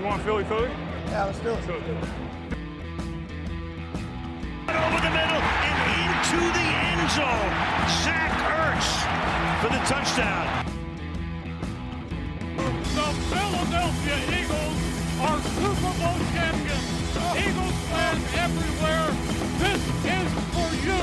You want Philly Philly? Yeah, let's do it. Philly Philly. over the middle and into the end zone. Zach Ertz for the touchdown. The Philadelphia Eagles are Super Bowl champions. Eagles fans everywhere, this is for you.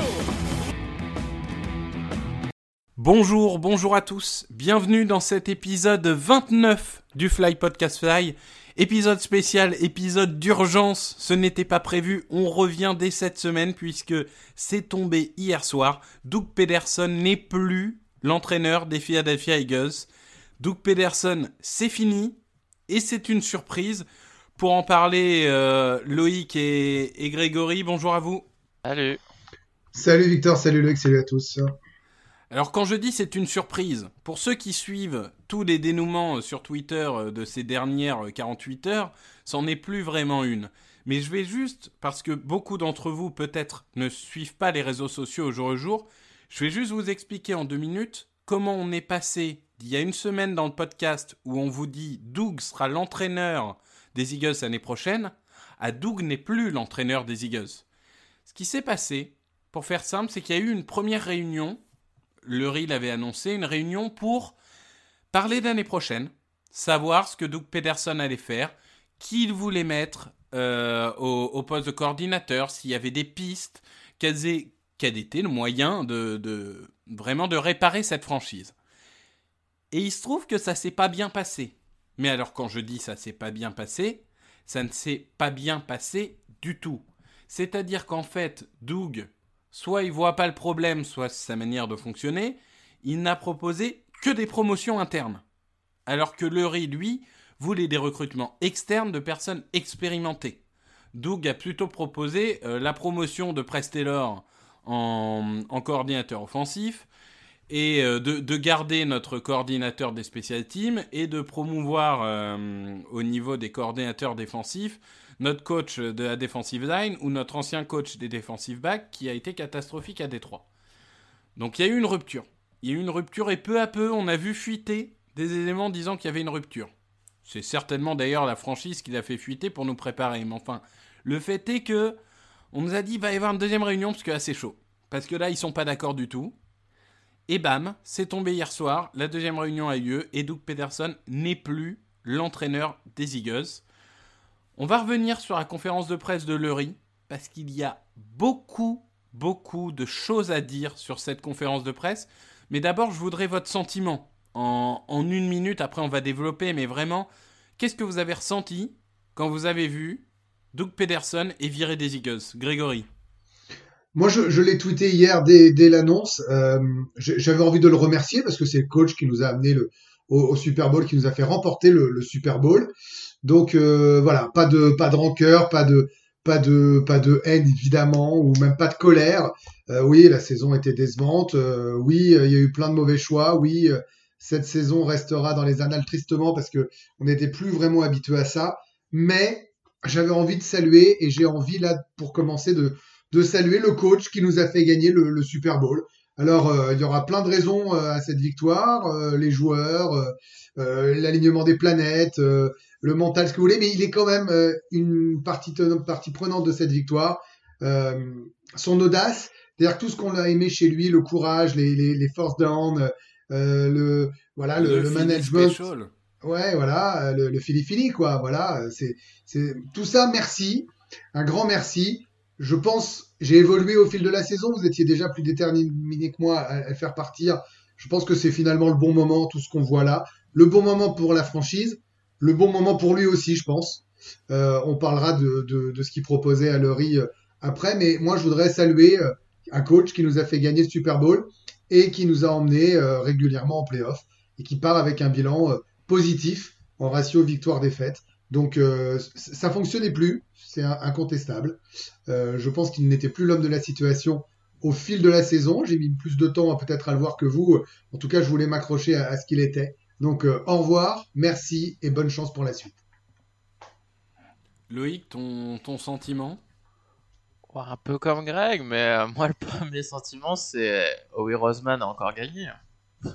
Bonjour, bonjour à tous. Bienvenue dans cet épisode 29 du Fly Podcast Fly. Épisode spécial, épisode d'urgence. Ce n'était pas prévu. On revient dès cette semaine puisque c'est tombé hier soir. Doug Pederson n'est plus l'entraîneur des Philadelphia Eagles. Doug Pederson, c'est fini. Et c'est une surprise. Pour en parler, euh, Loïc et, et Grégory, bonjour à vous. Salut. Salut Victor, salut Loïc, salut à tous. Alors quand je dis c'est une surprise, pour ceux qui suivent tous les dénouements sur Twitter de ces dernières 48 heures, c'en est plus vraiment une. Mais je vais juste, parce que beaucoup d'entre vous peut-être ne suivent pas les réseaux sociaux au jour le jour, je vais juste vous expliquer en deux minutes comment on est passé d'il y a une semaine dans le podcast où on vous dit Doug sera l'entraîneur des Eagles l'année prochaine, à Doug n'est plus l'entraîneur des Eagles. Ce qui s'est passé, pour faire simple, c'est qu'il y a eu une première réunion Lurie l'avait annoncé, une réunion pour parler d'année prochaine, savoir ce que Doug Pederson allait faire, qui il voulait mettre euh, au, poste de coordinateur, s'il y avait des pistes, quels, était le moyen de, de, vraiment de réparer cette franchise. Et il se trouve que ça s'est pas bien passé. Mais alors quand je dis ça s'est pas bien passé, ça ne s'est pas bien passé du tout. C'est-à-dire qu'en fait, Doug soit il voit pas le problème, soit c'est sa manière de fonctionner, il n'a proposé que des promotions internes. Alors que Lurie, lui, voulait des recrutements externes de personnes expérimentées. Doug a plutôt proposé euh, la promotion de Prestelor en, coordinateur offensif et euh, de, de, garder notre coordinateur des special teams et de promouvoir euh, au niveau des coordinateurs défensifs notre coach de la defensive line ou notre ancien coach des defensive backs qui a été catastrophique à Détroit. Donc il y a eu une rupture. Il y a eu une rupture et peu à peu on a vu fuiter des éléments disant qu'il y avait une rupture. C'est certainement d'ailleurs la franchise qui l'a fait fuiter pour nous préparer. Mais enfin, le fait est que on nous a dit va y avoir une deuxième réunion parce que là chaud. Parce que là ils sont pas d'accord du tout. Et bam, c'est tombé hier soir, la deuxième réunion a eu lieu et Doug Pederson n'est plus l'entraîneur des Eagles. On va revenir sur la conférence de presse de Lurie, parce qu'il y a beaucoup, beaucoup de choses à dire sur cette conférence de presse. Mais d'abord, je voudrais votre sentiment. En, une minute, après on va développer, mais vraiment, qu'est-ce que vous avez ressenti quand vous avez vu Doug Pederson est viré des Eagles? Grégory moi, je, l'ai tweeté hier dès, l'annonce. Euh, J'avais envie de le remercier parce que c'est le coach qui nous a amené au, Super Bowl, qui nous a fait remporter le Super Bowl. Donc euh, voilà, pas de pas de rancœur, pas de pas de pas de haine évidemment, ou même pas de colère. Euh, oui, la saison était décevante. Euh, oui, il y a eu plein de mauvais choix. Oui, cette saison restera dans les annales tristement parce que on n'était plus vraiment habitué à ça. Mais j'avais envie de saluer et j'ai envie là pour commencer de de saluer le coach qui nous a fait gagner le, le Super Bowl. Alors, euh, il y aura plein de raisons euh, à cette victoire, euh, les joueurs, l'alignement des planètes, le mental, ce que vous voulez, mais il est quand même une partie, partie prenante de cette victoire. son audace, c'est-à-dire tout ce qu'on a aimé chez lui, le courage, les, les, les force down, le voilà, le, le, le management. Special. Ouais, voilà, le, le fili fili quoi. Voilà, c'est c'est tout ça. Merci, un grand merci je pense, j'ai évolué au fil de la saison. Vous étiez déjà plus déterminé que moi à, à le faire partir. Je pense que c'est finalement le bon moment, tout ce qu'on voit là. Le bon moment pour la franchise, le bon moment pour lui aussi, je pense. Euh, on parlera de, ce qu'il proposait à Lurie après, mais moi, je voudrais saluer euh, un coach qui nous a fait gagner le Super Bowl et qui nous a emmenés euh, régulièrement en playoff et qui part avec un bilan euh, positif en ratio victoire-défaite. Donc euh, ça fonctionnait plus, c'est incontestable. Euh, je pense qu'il n'était plus l'homme de la situation au fil de la saison. J'ai mis plus de temps peut-être à le voir que vous. En tout cas, je voulais m'accrocher à, ce qu'il était. Donc euh, au revoir, merci et bonne chance pour la suite. Loïc, ton, ton sentiment? Un peu comme Greg, mais euh, moi le premier sentiment c'est Howie Roseman a encore gagné.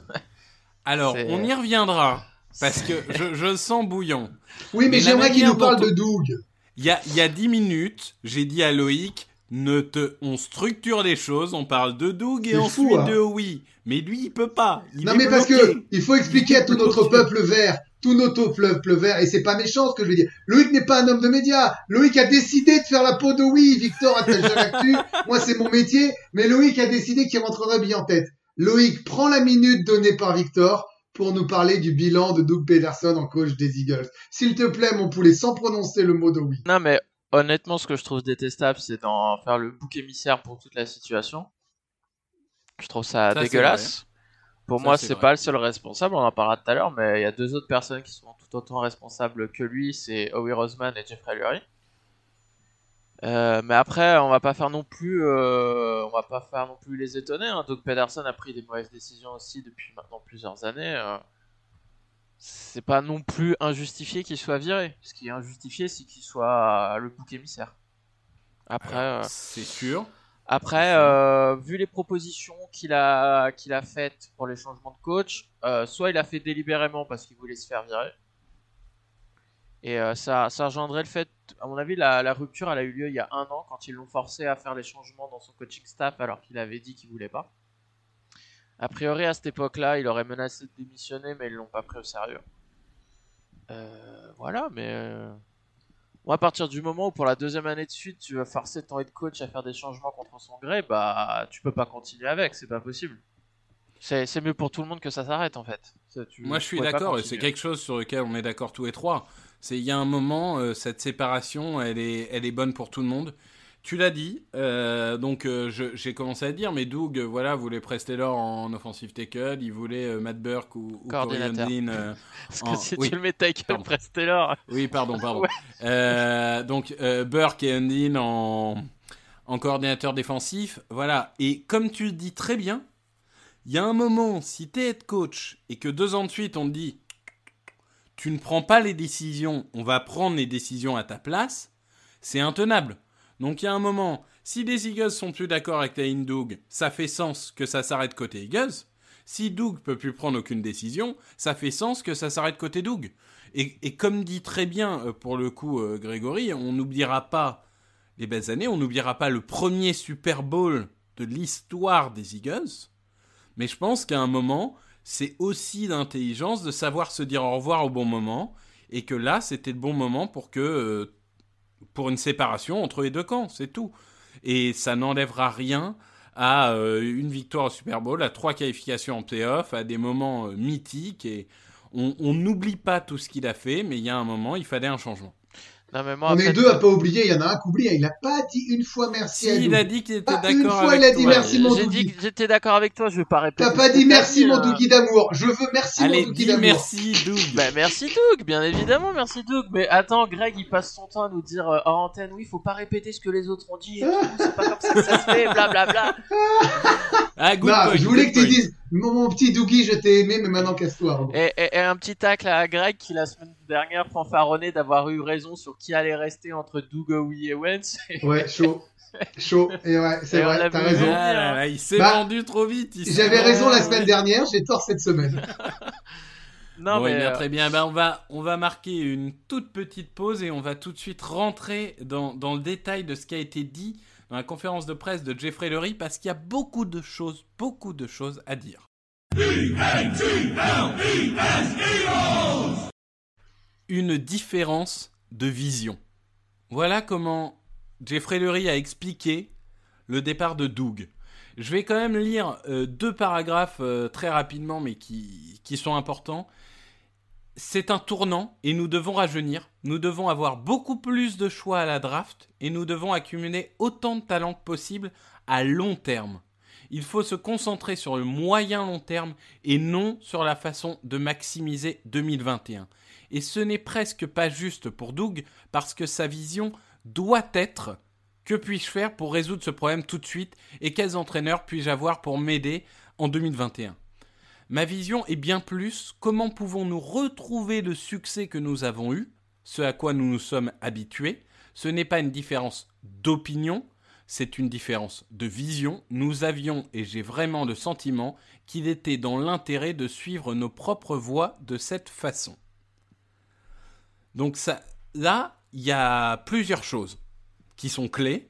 Alors, on y reviendra. Parce que je, je sens bouillon. Oui, mais, j'aimerais qu'il nous parle dont- de Doug. Il y a, il y a 10 minutes, j'ai dit à Loïc, ne te, on structure les choses, on parle de Doug et ensuite fou, hein. de oui. Mais lui, il peut pas. Il Non mais parce que il faut expliquer à tout notre peuple vert, tout notre peuple vert, et c'est pas méchant ce que je veux dire. Loïc n'est pas un homme de médias. Loïc a décidé de faire la peau de oui. Victor a tel actu. Moi c'est mon métier, mais Loïc a décidé qu'il rentrerait bien en tête. Loïc prend la minute donnée par Victor pour nous parler du bilan de Doug Pederson en coach des Eagles. S'il te plaît mon poulet, sans prononcer le mot de oui. Non, mais honnêtement, ce que je trouve détestable, c'est d'en faire le bouc émissaire pour toute la situation. Je trouve ça, dégueulasse. Pour Ça, moi, c'est pas le seul responsable, on en parlera tout à l'heure, mais il y a deux autres personnes qui sont tout autant responsables que lui, c'est Howie Roseman et Jeffrey Lurie. Euh, mais après, on va pas faire non plus, euh, on va pas faire non plus les étonner. Hein. Doug Pederson a pris des mauvaises décisions aussi depuis maintenant plusieurs années. euh. C'est pas non plus injustifié qu'il soit viré. Ce qui est injustifié, c'est qu'il soit euh, le bouc émissaire. Après, euh, C'est sûr. après, euh, vu les propositions qu'il a, qu'il a faites pour les changements de coach, euh, soit il a fait délibérément parce qu'il voulait se faire virer. Et euh, ça, ça engendrait le fait, à mon avis, la, la rupture, elle a eu lieu il y a un an quand ils l'ont forcé à faire les changements dans son coaching staff alors qu'il avait dit qu'il voulait pas. A priori, à cette époque-là, il aurait menacé de démissionner, mais ils l'ont pas pris au sérieux. Euh, voilà, mais euh, moi, à partir du moment où pour la deuxième année de suite, tu vas forcer ton head coach à faire des changements contre son gré, bah tu peux pas continuer avec, c'est pas possible. C'est mieux pour tout le monde que ça s'arrête en fait. Tu- Moi, je suis d'accord, et c'est quelque chose sur lequel on est d'accord tous les trois. C'est il y a un moment, euh, cette séparation, elle est, elle est bonne pour tout le monde. Tu l'as dit, euh, donc euh, j'ai commencé à dire, mais Doug, voilà, voulait Prestelor en offensive tackle, il voulait euh, Matt Burke ou, ou Coordinateur. Parce que en- si oui. tu le mets tackle Pardon. Prestelor, Oui, pardon, pardon. Ouais. Donc Burke et Undine en, en coordinateur défensif, voilà. Et comme tu le dis très bien, il y a un moment, si t'es head coach et que deux ans de suite on te dit tu ne prends pas les décisions, on va prendre les décisions à ta place, c'est intenable. Donc il y a un moment, si les Eagles sont plus d'accord avec la Doug, ça fait sens que ça s'arrête côté Eagles. Si Doug peut plus prendre aucune décision, ça fait sens que ça s'arrête côté Doug. Et, et comme dit très bien euh, pour le coup euh, Grégory, on n'oubliera pas les belles années, on n'oubliera pas le premier Super Bowl de l'histoire des Eagles. Mais je pense qu'à un moment, c'est aussi d'intelligence de savoir se dire au revoir au bon moment, et que là, c'était le bon moment pour que euh, pour une séparation entre les deux camps, c'est tout. Et ça n'enlèvera rien à euh, une victoire au Super Bowl, à trois qualifications en playoff, à des moments euh, mythiques. Et on on n'oublie pas tout ce qu'il a fait, mais il y a un moment, il fallait un changement. Non mais moi On après, est deux à pas oublier, il y en a un qui oublie, il a pas dit une fois merci à Si, il a dit qu'il était Pas une d'accord fois, avec il a dit toi. merci, mon j'ai dit que j'étais d'accord avec toi, je vais pas répéter. T'as pas dit merci mon hein. Dougie d'amour. Je veux merci Allez, mon Dougie d'amour. merci, Doug. Bah, merci Doug, bien évidemment, merci Doug. Mais attends, Greg, il passe son temps à nous dire euh, hors antenne, oui, faut pas répéter ce que les autres ont dit, et tout, c'est pas comme ça que ça se fait, blablabla. Ah, good Non, point, je voulais good que tu dises mon, mon petit Dougie, je t'ai aimé, mais maintenant casse-toi. Et, et- et un petit tacle à Greg qui la semaine dernière fanfaronnait d'avoir eu raison sur qui allait rester entre Doug, Howie et Wentz. Ouais, chaud. Chaud. Et ouais, c'est vrai, t'as raison. Ah là là, il s'est Bah, vendu trop vite. J'avais raison la semaine dernière, j'ai tort cette semaine. non Bon, mais eh bien, euh, très bien. Ben, on, va, on va marquer une toute petite pause et on va tout de suite rentrer dans, dans le détail de ce qui a été dit dans la conférence de presse de Jeffrey Lurie parce qu'il y a beaucoup de choses, beaucoup de choses à dire. Une différence de vision. Voilà comment Jeffrey Lurie a expliqué le départ de Doug. Je vais quand même lire euh, deux paragraphes euh, très rapidement, mais qui, qui sont importants. C'est un tournant et nous devons rajeunir. Nous devons avoir beaucoup plus de choix à la draft et nous devons accumuler autant de talents que possible à long terme. Il faut se concentrer sur le moyen long terme et non sur la façon de maximiser 2021. Et ce n'est presque pas juste pour Doug parce que sa vision doit être que puis-je faire pour résoudre ce problème tout de suite et quels entraîneurs puis-je avoir pour m'aider en 2021 Ma vision est bien plus comment pouvons-nous retrouver le succès que nous avons eu, ce à quoi nous nous sommes habitués. Ce n'est pas une différence d'opinion, c'est une différence de vision. Nous avions, et j'ai vraiment le sentiment, qu'il était dans l'intérêt de suivre nos propres voies de cette façon. Donc là, il y a plusieurs choses qui sont clés.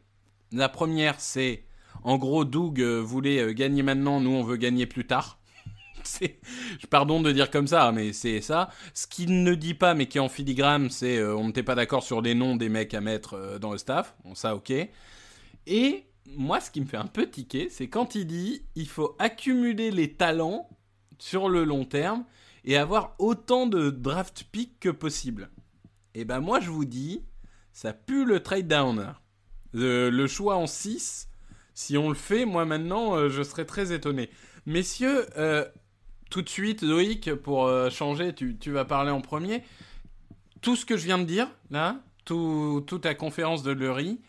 La première, c'est en gros, Doug euh, voulait euh, gagner maintenant, nous on veut gagner plus tard. pardon de dire comme ça, mais c'est ça. Ce qu'il ne dit pas, mais qui est en filigrane, c'est euh, on n'était pas d'accord sur les noms des mecs à mettre dans le staff. Bon, ça, ok. Et moi, ce qui me fait un peu tiquer, c'est quand il dit il faut accumuler les talents sur le long terme et avoir autant de draft picks que possible. Et ben moi, je vous dis, ça pue le trade down. Le, choix en 6, si on le fait, moi maintenant, euh, je serais très étonné. Messieurs, euh, tout de suite, Loïc, pour euh, changer, tu, tu, vas parler en premier. Tout ce que je viens de dire, là, tout, toute ta conférence de Lurie,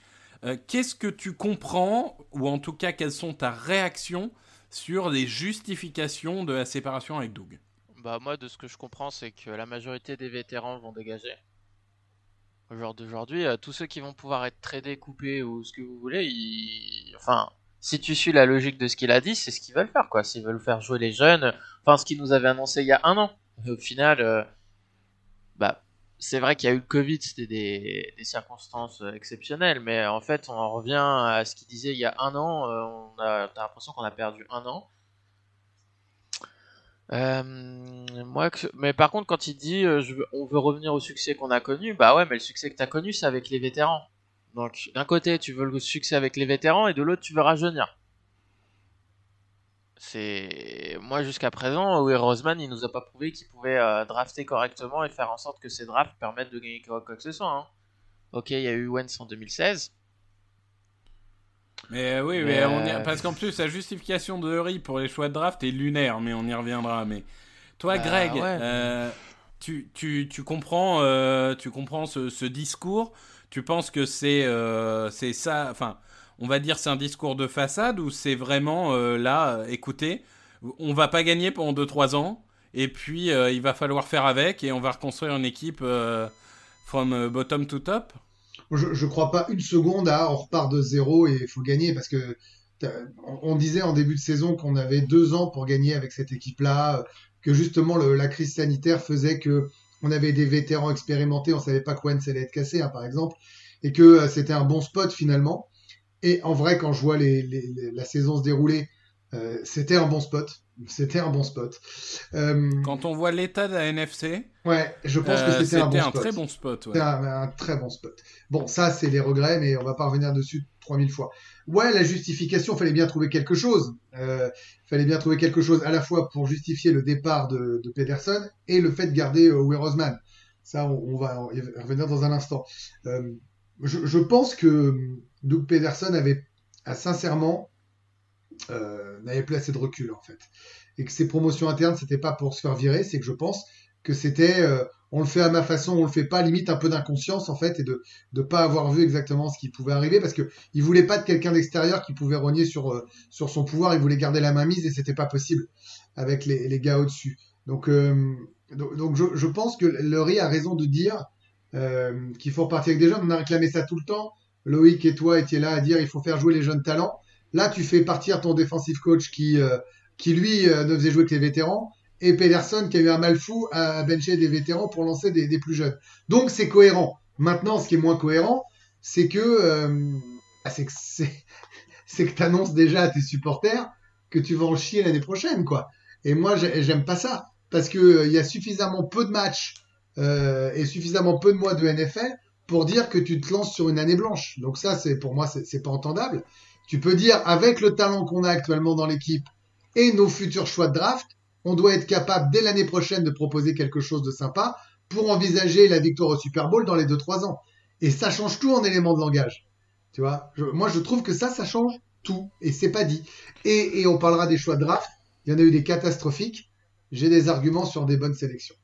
qu'est-ce que tu comprends, ou en tout cas, quelles sont ta réaction sur les justifications de la séparation avec Doug? Bah moi, de ce que je comprends, c'est que la majorité des vétérans vont dégager. Au jour d'aujourd'hui, tous ceux qui vont pouvoir être tradés, coupés ou ce que vous voulez, enfin, si tu suis la logique de ce qu'il a dit, c'est ce qu'ils veulent faire, quoi. S'ils veulent faire jouer les jeunes, enfin, ce qu'ils nous avait annoncé il y a un an. Au final, euh, bah, c'est vrai qu'il y a eu le Covid, c'était des, circonstances exceptionnelles, mais en fait, on en revient à ce qu'il disait il y a un an. Euh, on a, l'impression qu'on a perdu un an. Euh, mais par contre, quand il dit euh, on veut revenir au succès qu'on a connu, bah ouais, mais le succès que t'as connu, c'est avec les vétérans. Donc, d'un côté, tu veux le succès avec les vétérans, et de l'autre, tu veux rajeunir. C'est moi jusqu'à présent, Will Roseman, il nous a pas prouvé qu'il pouvait euh, drafter correctement et faire en sorte que ces drafts permettent de gagner quoi, que ce soit. Hein. Ok, il y a eu Wentz en 2016. Mais oui, mais, on y... parce qu'en plus, la justification de Hurry pour les choix de draft est lunaire, mais on y reviendra. Mais toi, bah, Greg, euh, tu, tu, tu, comprends, euh, tu comprends ce, ce, discours? Tu penses que c'est euh, c'est ça Enfin, on va dire c'est un discours de façade ou c'est vraiment là, écoutez, on va pas gagner pendant 2-3 ans, et puis il va falloir faire avec, et on va reconstruire une équipe from bottom to top? Je, je crois pas une seconde à on repart de zéro et il faut gagner parce que on disait en début de saison qu'on avait deux ans pour gagner avec cette équipe-là, que justement la crise sanitaire faisait que on avait des vétérans expérimentés, on savait pas que Wentz allait être cassé, hein, par exemple, et que euh, c'était un bon spot finalement. Et en vrai, quand je vois les, les, la saison se dérouler, euh, c'était un bon spot. C'était un bon spot. Euh, Quand on voit l'état de la NFC, ouais, je pense que c'était un, bon un très bon spot. Ouais. Un, un, très bon spot. Bon, ça, c'est les regrets, mais on va pas revenir dessus 3000 fois. Ouais, la justification, fallait bien trouver quelque chose. Euh, fallait bien trouver quelque chose à la fois pour justifier le départ de, de Pedersen et le fait de garder euh, Will Roseman. Ça, on, on, va revenir dans un instant. Euh, je, je, pense que Doug Pedersen avait sincèrement euh, n'avait plus assez de recul en fait. Et que ces promotions internes, c'était pas pour se faire virer, c'est que je pense que c'était euh, on le fait à ma façon, on le fait pas, limite un peu d'inconscience en fait, et de ne pas avoir vu exactement ce qui pouvait arriver, parce que il voulait pas de quelqu'un d'extérieur qui pouvait rogner sur euh, sur son pouvoir, il voulait garder la main mise et c'était pas possible avec les, les gars au-dessus. Donc, donc, je, je, pense que Laurie a raison de dire qu'il faut repartir avec des jeunes. On a réclamé ça tout le temps. Loïc et toi étiez là à dire il faut faire jouer les jeunes talents. Là, tu fais partir ton defensive coach qui, euh, qui lui, euh, ne faisait jouer que les vétérans, et Pedersen qui a eu un mal fou à bencher des vétérans pour lancer des, plus jeunes. Donc, c'est cohérent. Maintenant, ce qui est moins cohérent, c'est que euh, ah, c'est que c'est que t'annonces déjà à tes supporters que tu vas en chier l'année prochaine, quoi. Et moi, j'aime pas ça parce que il y a suffisamment peu de matchs euh, et suffisamment peu de mois de NFL pour dire que tu te lances sur une année blanche. Donc ça, c'est pour moi, c'est pas entendable. Tu peux dire, avec le talent qu'on a actuellement dans l'équipe et nos futurs choix de draft, on doit être capable dès l'année prochaine de proposer quelque chose de sympa pour envisager la victoire au Super Bowl dans les 2-3 ans. Et ça change tout en éléments de langage. Tu vois, je, moi je trouve que ça, ça change tout. Et c'est pas dit. Et, et, on parlera des choix de draft. Il y en a eu des catastrophiques. J'ai des arguments sur des bonnes sélections.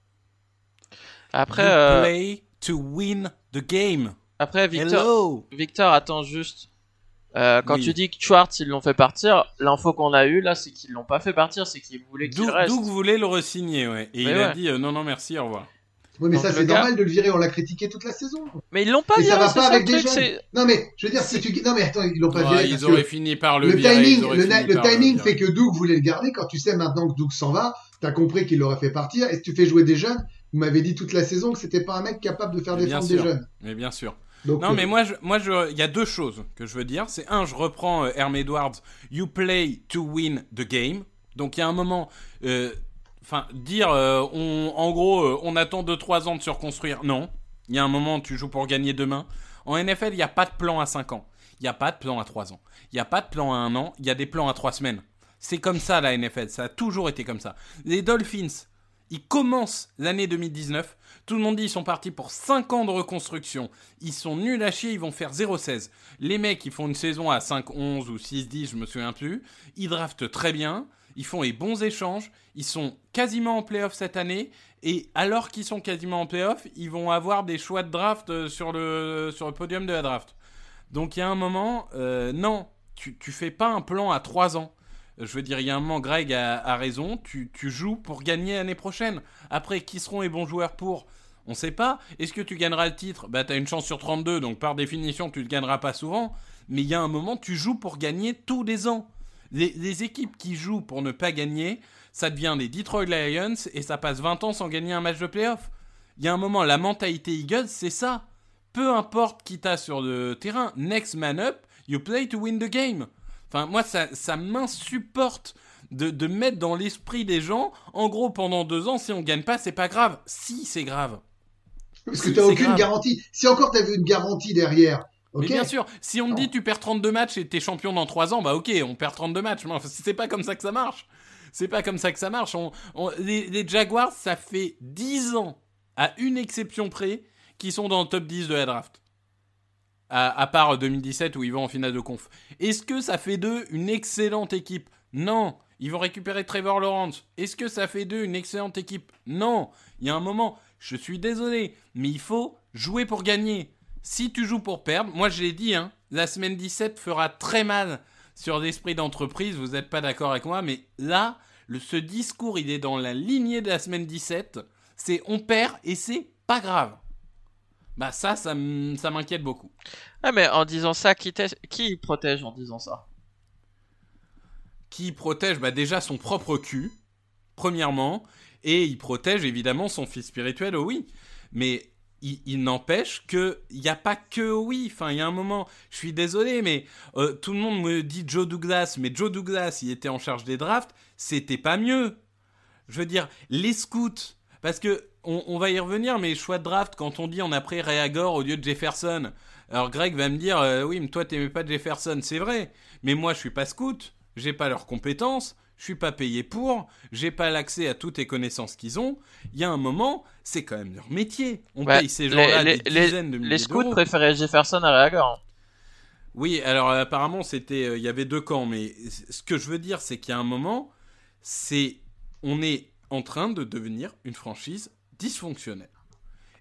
Après, euh... play to win the game. Après, Victor, Hello. Victor attends juste. Euh, quand oui. tu dis que Schwartz ils l'ont fait partir, l'info qu'on a eu là c'est qu'ils l'ont pas fait partir, c'est qu'ils voulaient qu'il reste. Doug voulait le resigner ouais. Et Mais il ouais. a dit euh, non non merci au revoir. Oui, mais Donc, ça c'est gars- normal de le virer, on l'a critiqué toute la saison. Mais ils l'ont pas Et ça viré, va c'est pas ça avec le des truc, jeunes. Non mais je veux dire, si tu non mais attends, ils l'ont pas Ouais, viré ils parce auraient que fini par le, le virer, timing, le, na- le timing fait que Doug voulait le garder. Quand tu sais maintenant que Doug s'en va, t'as compris qu'il l'aurait fait partir. Et si tu fais jouer des jeunes, vous m'avez dit toute la saison que c'était pas un mec capable de faire Mais défendre des jeunes. Mais bien sûr. Donc, Non, euh, mais moi, je, moi, je, il y a deux choses que je veux dire. C'est un, je reprends euh, Herm Edwards. You play to win the game. Donc il y a un moment, euh, enfin, dire, euh, on, en gros, on attend 2-3 ans de se reconstruire. Non. Il y a un moment, tu joues pour gagner demain. En NFL, il n'y a pas de plan à 5 ans. Il n'y a pas de plan à 3 ans. Il n'y a pas de plan à 1 an. Il y a des plans à 3 semaines. C'est comme ça la NFL. Ça a toujours été comme ça. Les Dolphins, ils commencent l'année 2019. Tout le monde dit ils sont partis pour 5 ans de reconstruction. Ils sont nuls à chier, ils vont faire 0-16. Les mecs, ils font une saison à 5-11 ou 6-10, je me souviens plus. Ils draftent très bien. Ils font les bons échanges. Ils sont quasiment en playoff cette année. Et alors qu'ils sont quasiment en playoff, ils vont avoir des choix de draft euh, sur le, sur le podium de la draft. Donc il y a un moment, euh, non, tu, tu fais pas un plan à 3 ans. Je veux dire, il y a un moment, Greg a, raison, tu, joues pour gagner l'année prochaine. Après, qui seront les bons joueurs pour? On sait pas. Est-ce que tu gagneras le titre? Bah, t'as une chance sur 32, donc par définition, tu ne gagneras pas souvent. Mais il y a un moment, tu joues pour gagner tous les ans. Les, les équipes qui jouent pour ne pas gagner, ça devient des Detroit Lions et ça passe 20 ans sans gagner un match de playoff. Il y a un moment, la mentalité Eagles, c'est ça. Peu importe qui t'as sur le terrain, next man up, you play to win the game. Enfin, moi, ça, ça m'insupporte de, de mettre dans l'esprit des gens, en gros, pendant deux ans, si on gagne pas, c'est pas grave. Si, c'est grave. parce que t'as aucune grave. garantie. Si encore t'avais une garantie derrière. Mais bien sûr, si on Non. dit tu perds 32 matchs et t'es champion dans 3 ans, bah ok, on perd 32 matchs. Mais enfin, c'est pas comme ça que ça marche. C'est pas comme ça que ça marche. On, on- les, les Jaguars, ça fait 10 ans, à une exception près, qui sont dans le top 10 de la draft. À, part 2017 où ils vont en finale de conf. Est-ce que ça fait d'eux une excellente équipe? Non. Ils vont récupérer Trevor Lawrence. Est-ce que ça fait d'eux une excellente équipe? Non. Il y a un moment, je suis désolé, mais il faut jouer pour gagner. Si tu joues pour perdre, moi je l'ai dit, hein, la semaine 17 fera très mal sur l'esprit d'entreprise, vous n'êtes pas d'accord avec moi, mais là, ce discours, il est dans la lignée de la semaine 17, c'est on perd et c'est pas grave. Bah ça, ça m'inquiète beaucoup. Ah, mais en disant ça, qui, protège en disant ça? Qui protège bah, déjà son propre cul, premièrement, et il protège évidemment son fils spirituel, oh oui. Mais il, il n'empêche que il n'y a pas que oui. Enfin, il y a un moment, je suis désolé, mais euh, tout le monde me dit Joe Douglas, mais Joe Douglas, il était en charge des drafts, c'était pas mieux. Je veux dire, les scouts, parce que on, on va y revenir, mais choix de draft, quand on dit on a pris Reagor au lieu de Jefferson, alors Greg va me dire, euh, oui, mais toi t'aimais pas Jefferson, c'est vrai, mais moi je suis pas scout, j'ai pas leurs compétences, je suis pas payé pour, j'ai pas l'accès à toutes les connaissances qu'ils ont. Il y a un moment, c'est quand même leur métier. On Ouais, paye ces gens-là des les- dizaines de milliers les scouts préféraient Jefferson à Reagor. Oui, alors euh, apparemment c'était, euh, il y avait deux camps, mais ce que je veux dire, c'est qu'il y a un moment, c'est, on est en train de devenir une franchise dysfonctionnelle.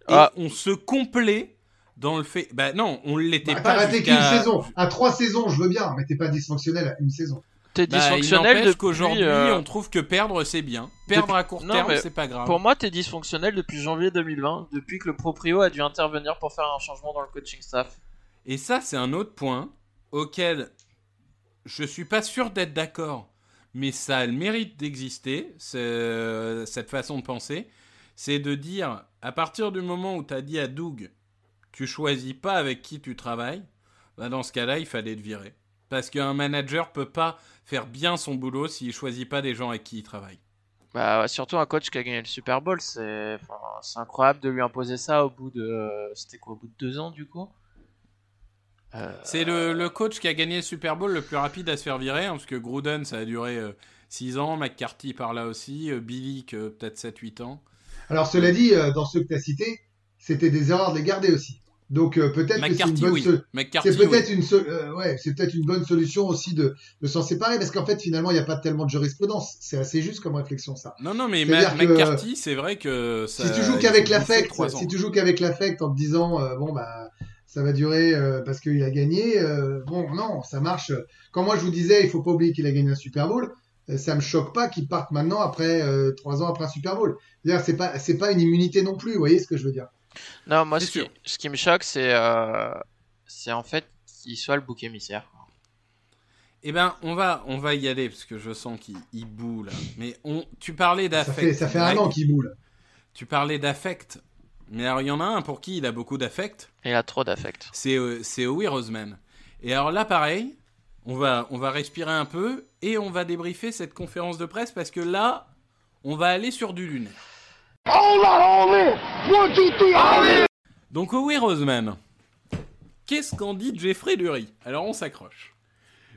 Et Ah. on se complaît dans le fait, bah non, on l'était Bah, pas T'as raté qu'une saison. À trois saisons, je veux bien, mais t'es pas dysfonctionnel à une saison. T'es Bah, dysfonctionnel depuis. qu'aujourd'hui, euh, on trouve que perdre c'est bien. Perdre depuis- à court Non, terme, c'est pas grave. Pour moi, t'es dysfonctionnel depuis janvier 2020, depuis que le proprio a dû intervenir pour faire un changement dans le coaching staff. Et ça, c'est un autre point auquel je suis pas sûr d'être d'accord, mais ça a le mérite d'exister, ce- cette façon de penser. C'est de dire, à partir du moment où tu as dit à Doug, tu choisis pas avec qui tu travailles, bah dans ce cas-là, il fallait te virer. Parce qu'un manager peut pas faire bien son boulot s'il choisit pas des gens avec qui il travaille. Bah, surtout un coach qui a gagné le Super Bowl, c'est enfin, incroyable de lui imposer ça au bout de. C'était quoi, au bout de deux ans du coup? Euh, C'est le, le coach qui a gagné le Super Bowl le plus rapide à se faire virer, hein, parce que Gruden, ça a duré 6 ans, McCarthy par là aussi, euh, Billy, que peut-être 7-8 ans. Alors, cela dit, euh, dans ceux que tu as cités, c'était des erreurs de les garder aussi. Donc, euh, peut-être que c'est une McCarthy, bonne oui. so- McCarthy, C'est peut-être oui. une, so- euh, ouais, c'est peut-être une bonne solution aussi de, de s'en séparer parce qu'en fait, finalement, il n'y a pas tellement de jurisprudence. C'est assez juste comme réflexion, ça. Non, non, mais Ma- que- McCarthy, c'est vrai que ça, si tu joues qu'avec l'affect, si tu joues qu'avec l'affect en te disant, euh, bon, bah, ça va durer euh, parce qu'il a gagné, euh, bon, non, ça marche. Quand moi je vous disais, il faut pas oublier qu'il a gagné un Super Bowl, euh, ça me choque pas qu'ils partent maintenant après euh, trois ans après un Super Bowl. C'est-à-dire, C'est pas, c'est pas une immunité non plus. Vous voyez ce que je veux dire Non, moi, ce qui, sûr. ce qui me choque, c'est euh, c'est en fait qu'il soit le bouc émissaire. Eh ben, on va, on va y aller parce que je sens qu'il il boue là. Mais on, tu parlais Ça d'affect. fait, ça fait un an qu'il boule. Tu parlais d'affect. Mais alors, il y en a un pour qui il a beaucoup d'affect. Il a trop d'affect. C'est euh, c'est Howie Roseman. Et alors là, pareil, on va, on va respirer un peu et on va débriefer cette conférence de presse parce que là, on va aller sur du lunaire. Donc Howie Roseman, qu'est-ce qu'en dit Jeffrey Lurie Alors on s'accroche.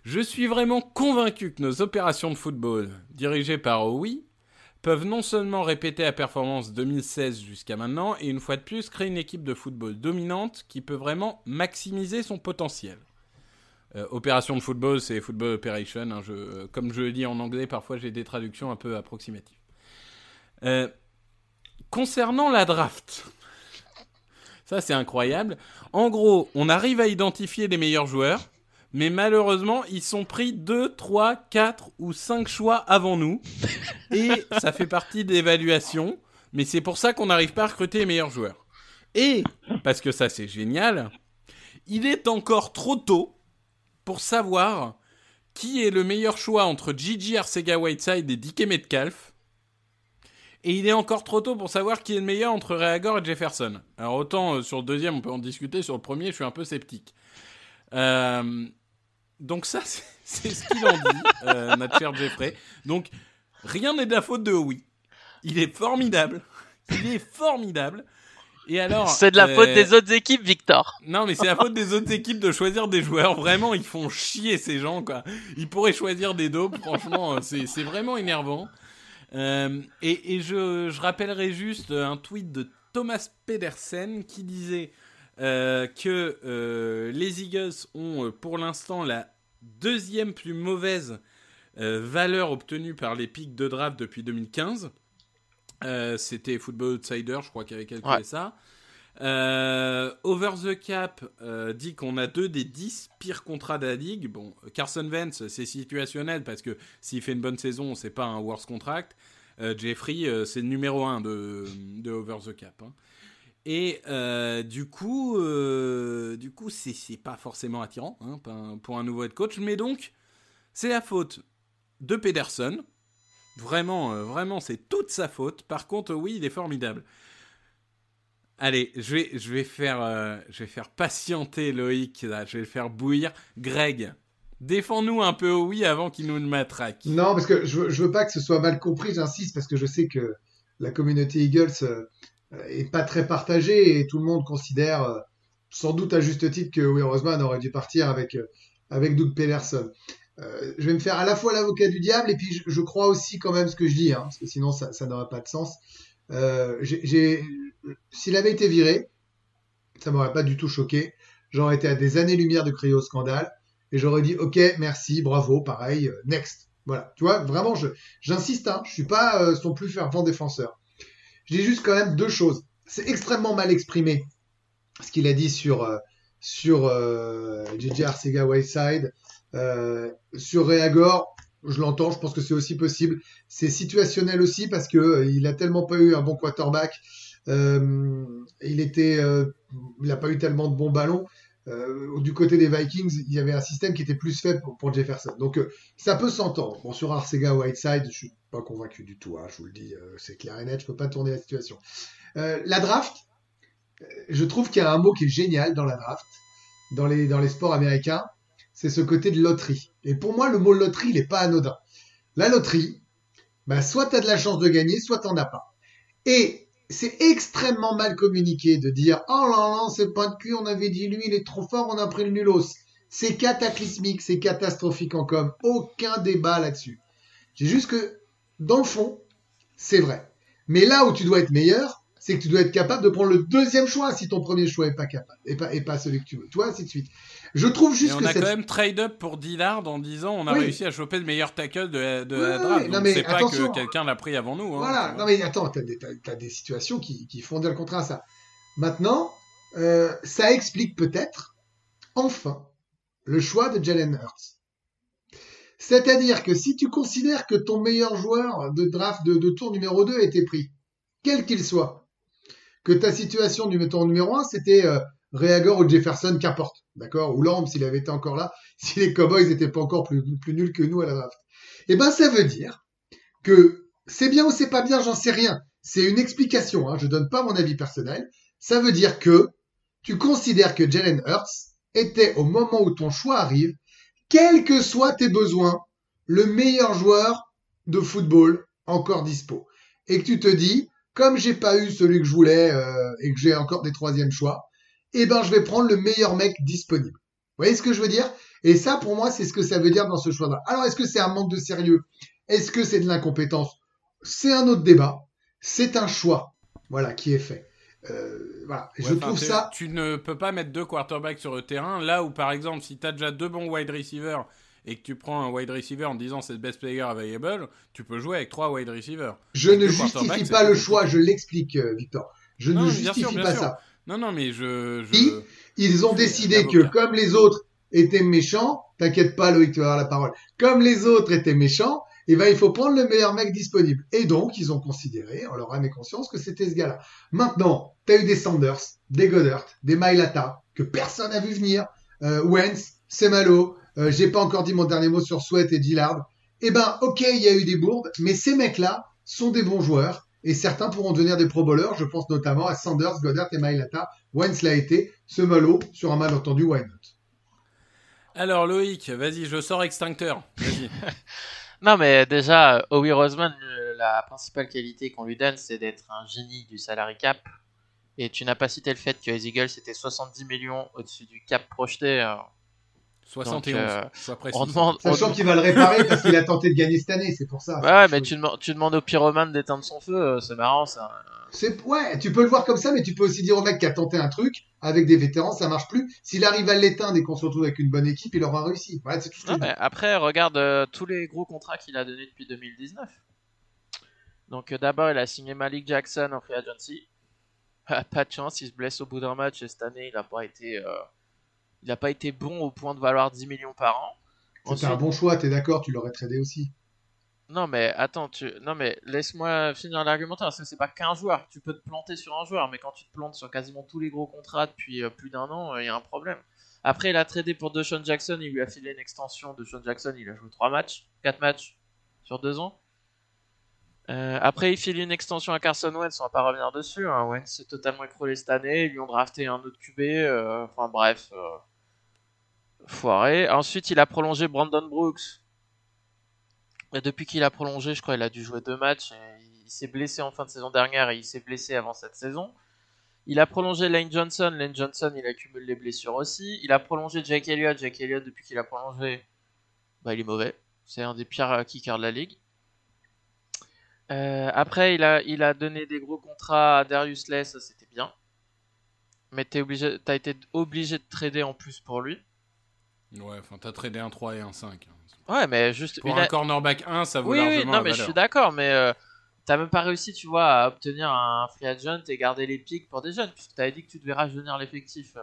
Je suis vraiment convaincu que nos opérations de football, dirigées par Howie, peuvent non seulement répéter la performance 2016 jusqu'à maintenant, et une fois de plus créer une équipe de football dominante qui peut vraiment maximiser son potentiel. Euh, opération de football, c'est football operation. hein, comme je le dis en anglais, parfois j'ai des traductions un peu approximatives. Euh, concernant la draft, ça c'est incroyable. En gros, on arrive à identifier les meilleurs joueurs, mais malheureusement, ils sont pris 2, 3, 4 ou 5 choix avant nous. Et ça fait partie de l'évaluation, mais c'est pour ça qu'on n'arrive pas à recruter les meilleurs joueurs. Et, parce que ça c'est génial, il est encore trop tôt pour savoir qui est le meilleur choix entre Gigi Arcega Whiteside et Dike Metcalf. Et il est encore trop tôt pour savoir qui est le meilleur entre Reagor et Jefferson. Alors autant euh, sur le deuxième, on peut en discuter. Sur le premier, je suis un peu sceptique. Euh, donc ça, c'est- ce qu'il en dit, euh, notre cher Jeffrey. Donc rien n'est de la faute de Howie. Il est formidable. Il est formidable. Et alors, C'est de la euh, faute des autres équipes, Victor. non, mais c'est la faute des autres équipes de choisir des joueurs. Vraiment, ils font chier ces gens, quoi. Ils pourraient choisir des dopes, franchement, euh, c'est vraiment énervant. Euh, et et je, je rappellerai juste un tweet de Thomas Pedersen qui disait euh, que euh, les Eagles ont euh, pour l'instant la deuxième plus mauvaise euh, valeur obtenue par les pics de draft depuis 2015. Euh, C'était Football Outsider, je crois, qui avait calculé Ouais. ça. Euh, Over the Cap euh, dit qu'on a deux des dix pires contrats de la ligue. Bon, Carson Wentz, c'est situationnel parce que s'il fait une bonne saison, c'est pas un worst contract. Euh, Jeffrey, c'est le numéro un de, de Over the Cap. hein. Et du coup, du coup, c'est c'est pas forcément attirant hein, pour un- pour un nouveau head coach. Mais donc, c'est la faute de Pedersen. Vraiment, euh, vraiment, c'est toute sa faute. Par contre, oui, il est formidable. Allez, je vais, je vais faire, euh, je vais faire patienter Loïc. Je vais le faire bouillir. Greg, défends-nous un peu oui avant qu'il nous le matraque. Non, parce que je je veux pas que ce soit mal compris, j'insiste, parce que je sais que la communauté Eagles euh, est pas très partagée et tout le monde considère, euh, sans doute à juste titre, que Will Roseman aurait dû partir avec, euh, avec Doug Pederson. Euh, je vais me faire à la fois l'avocat du diable et puis je, je crois aussi quand même ce que je dis, hein, parce que sinon ça, n'aurait pas de sens. Euh, S'il avait été viré, ça m'aurait pas du tout choqué. J'aurais été à des années-lumière de crier au scandale et j'aurais dit ok, merci, bravo, pareil, euh, next. Voilà, tu vois, vraiment, je, j'insiste, hein, je suis pas son plus fervent défenseur. Je dis juste quand même deux choses. C'est extrêmement mal exprimé ce qu'il a dit sur sur JJ Arcega Whiteside, sur Reagor. Je l'entends, je pense que c'est aussi possible. C'est situationnel aussi parce que euh, il a tellement pas eu un bon quarterback. Euh, il était, euh, il a pas eu tellement de bons ballons. Euh, du côté des Vikings, il y avait un système qui était plus faible pour, Jefferson. Donc euh, ça peut s'entendre. Bon, sur Arcega Whiteside, je suis pas convaincu du tout. Hein, je vous le dis, euh, c'est clair et net. Je peux pas tourner la situation. Euh, la draft, euh, je trouve qu'il y a un mot qui est génial dans la draft, dans les sports américains, c'est ce côté de loterie. Et pour moi, le mot loterie, il est pas anodin. La loterie, bah, soit tu as de la chance de gagner, soit t'en as pas. Et c'est extrêmement mal communiqué de dire oh là là c'est pas de cul on avait dit lui il est trop fort on a pris le nulos c'est cataclysmique c'est catastrophique en com aucun débat là-dessus j'ai juste que dans le fond c'est vrai mais là où tu dois être meilleur c'est que tu dois être capable de prendre le deuxième choix si ton premier choix est pas capable et pas, et pas celui que tu veux toi ainsi de suite je trouve Et juste on que a cette quand même trade up pour Dillard en disant on a Oui. réussi à choper le meilleur tackle de, la- de la draft. Non, mais c'est pas que quelqu'un l'a pris avant nous. hein, Voilà, non mais attends, t'as des, t'as- t'as des situations qui, qui font dire le contraire à ça. Maintenant, euh, ça explique peut-être, enfin, le choix de Jalen Hurts. C'est-à-dire que si tu considères que ton meilleur joueur de draft de, de tour numéro 2 a été pris, quel qu'il soit, que ta situation du tour numéro 1, c'était euh, Reagor ou Jefferson, qu'importe, d'accord? Ou Lamb, s'il avait été encore là, si les Cowboys n'étaient pas encore plus, plus nuls que nous à la draft. Eh ben, ça veut dire que c'est bien ou c'est pas bien, j'en sais rien. C'est une explication, hein, je donne pas mon avis personnel. Ça veut dire que tu considères que Jalen Hurts était au moment où ton choix arrive, quels que soient tes besoins, le meilleur joueur de football encore dispo. Et que tu te dis, comme j'ai pas eu celui que je voulais euh, et que j'ai encore des troisièmes choix, eh ben je vais prendre le meilleur mec disponible. Vous voyez ce que je veux dire? Et ça, pour moi, c'est ce que ça veut dire dans ce choix-là. Alors, est-ce que c'est un manque de sérieux? Est-ce que c'est de l'incompétence? C'est un autre débat. C'est un choix, voilà, qui est fait. Euh, voilà. Ouais, je trouve ça. Tu ne peux pas mettre deux quarterbacks sur le terrain, là où par exemple, si tu as déjà deux bons wide receivers et que tu prends un wide receiver en disant c'est le best player available, tu peux jouer avec trois wide receivers. Je Avec ne justifie pas le choix, je l'explique, euh, Victor. Je Non, ne mais bien sûr, justifie bien pas sûr. ça. Non, non, mais je. Ils ont décidé que comme les autres étaient méchants, t'inquiète pas Loïc, tu vas avoir la parole. Comme les autres étaient méchants, eh ben il faut prendre le meilleur mec disponible. Et donc ils ont considéré, en leur âme et conscience, que c'était ce gars-là. Maintenant, t'as eu des Sanders, des Goddard, des Mailata que personne n'a vu venir, euh, Wentz, Semalo. Euh, J'ai pas encore dit mon dernier mot sur Sweat et Gillard. Eh ben ok, il y a eu des bourdes, mais ces mecs-là sont des bons joueurs. Et certains pourront devenir des pro bowlers. Je pense notamment à Sanders, Goddard et Mailata. Wentz l'a été. Ce malo, sur un malentendu, why not? Alors Loïc, vas-y, je sors extincteur. Vas-y. Non, mais déjà, euh, Howie Roseman, la principale qualité qu'on lui donne, c'est d'être un génie du salary cap. Et tu n'as pas cité le fait que les Eagles étaient 70 millions au-dessus du cap projeté. euh. 71, euh, sois précis. On demande, on Sachant qu'il va le réparer parce qu'il a tenté de gagner cette année, c'est pour ça. Ouais, mais tu demandes, tu demandes au pyromane d'éteindre son feu, euh, c'est marrant ça. C'est ouais, tu peux le voir comme ça, mais tu peux aussi dire au mec qui a tenté un truc avec des vétérans, ça marche plus. S'il arrive à l'éteindre et qu'on se retrouve avec une bonne équipe, il aura réussi. Voilà, tout ce que Non, je dis. mais après, regarde euh, tous les gros contrats qu'il a donnés depuis 2019. Donc euh, d'abord, il a signé Malik Jackson en free agency. Pas de chance, il se blesse au bout d'un match et cette année, il n'a pas été, euh, il a pas été bon au point de valoir 10 millions par an. C'était un bon choix, t'es d'accord, tu l'aurais tradé aussi. Non mais attends, tu... non mais laisse-moi finir l'argumentaire parce que c'est pas qu'un joueur. Tu peux te planter sur un joueur, mais quand tu te plantes sur quasiment tous les gros contrats depuis euh, plus d'un an, il y a un problème. Après, il a tradé pour DeShaun Jackson, il lui a filé une extension. DeShaun Jackson, il a joué 3 matchs, 4 matchs sur 2 ans. Euh, après, il file une extension à Carson Wentz, on va pas revenir dessus. Hein. Wentz s'est totalement écroulé cette année, ils lui ont drafté un autre QB. euh, Enfin bref, euh, foiré. Ensuite, il a prolongé Brandon Brooks. Depuis qu'il a prolongé, je crois qu'il a dû jouer deux matchs. il s'est blessé en fin de saison dernière et il s'est blessé avant cette saison. Il a prolongé Lane Johnson. Lane Johnson, il accumule les blessures aussi. Il a prolongé Jake Elliott. Jake Elliott, depuis qu'il a prolongé, bah, il est mauvais. C'est un des pires euh, kickers de la ligue. Euh, après, il a, il a donné des gros contrats à Darius Lay, ça c'était bien. Mais t'as été obligé de trader en plus pour lui. Ouais, enfin, t'as tradé un 3 et un 5. Ouais, mais juste Pour une un a- cornerback 1, ça vaut Oui, oui, largement non, la mais je suis d'accord, mais euh, t'as même pas réussi, tu vois, à obtenir un free agent et garder les pics pour des jeunes, puisque t'avais dit que tu devais rajeunir l'effectif.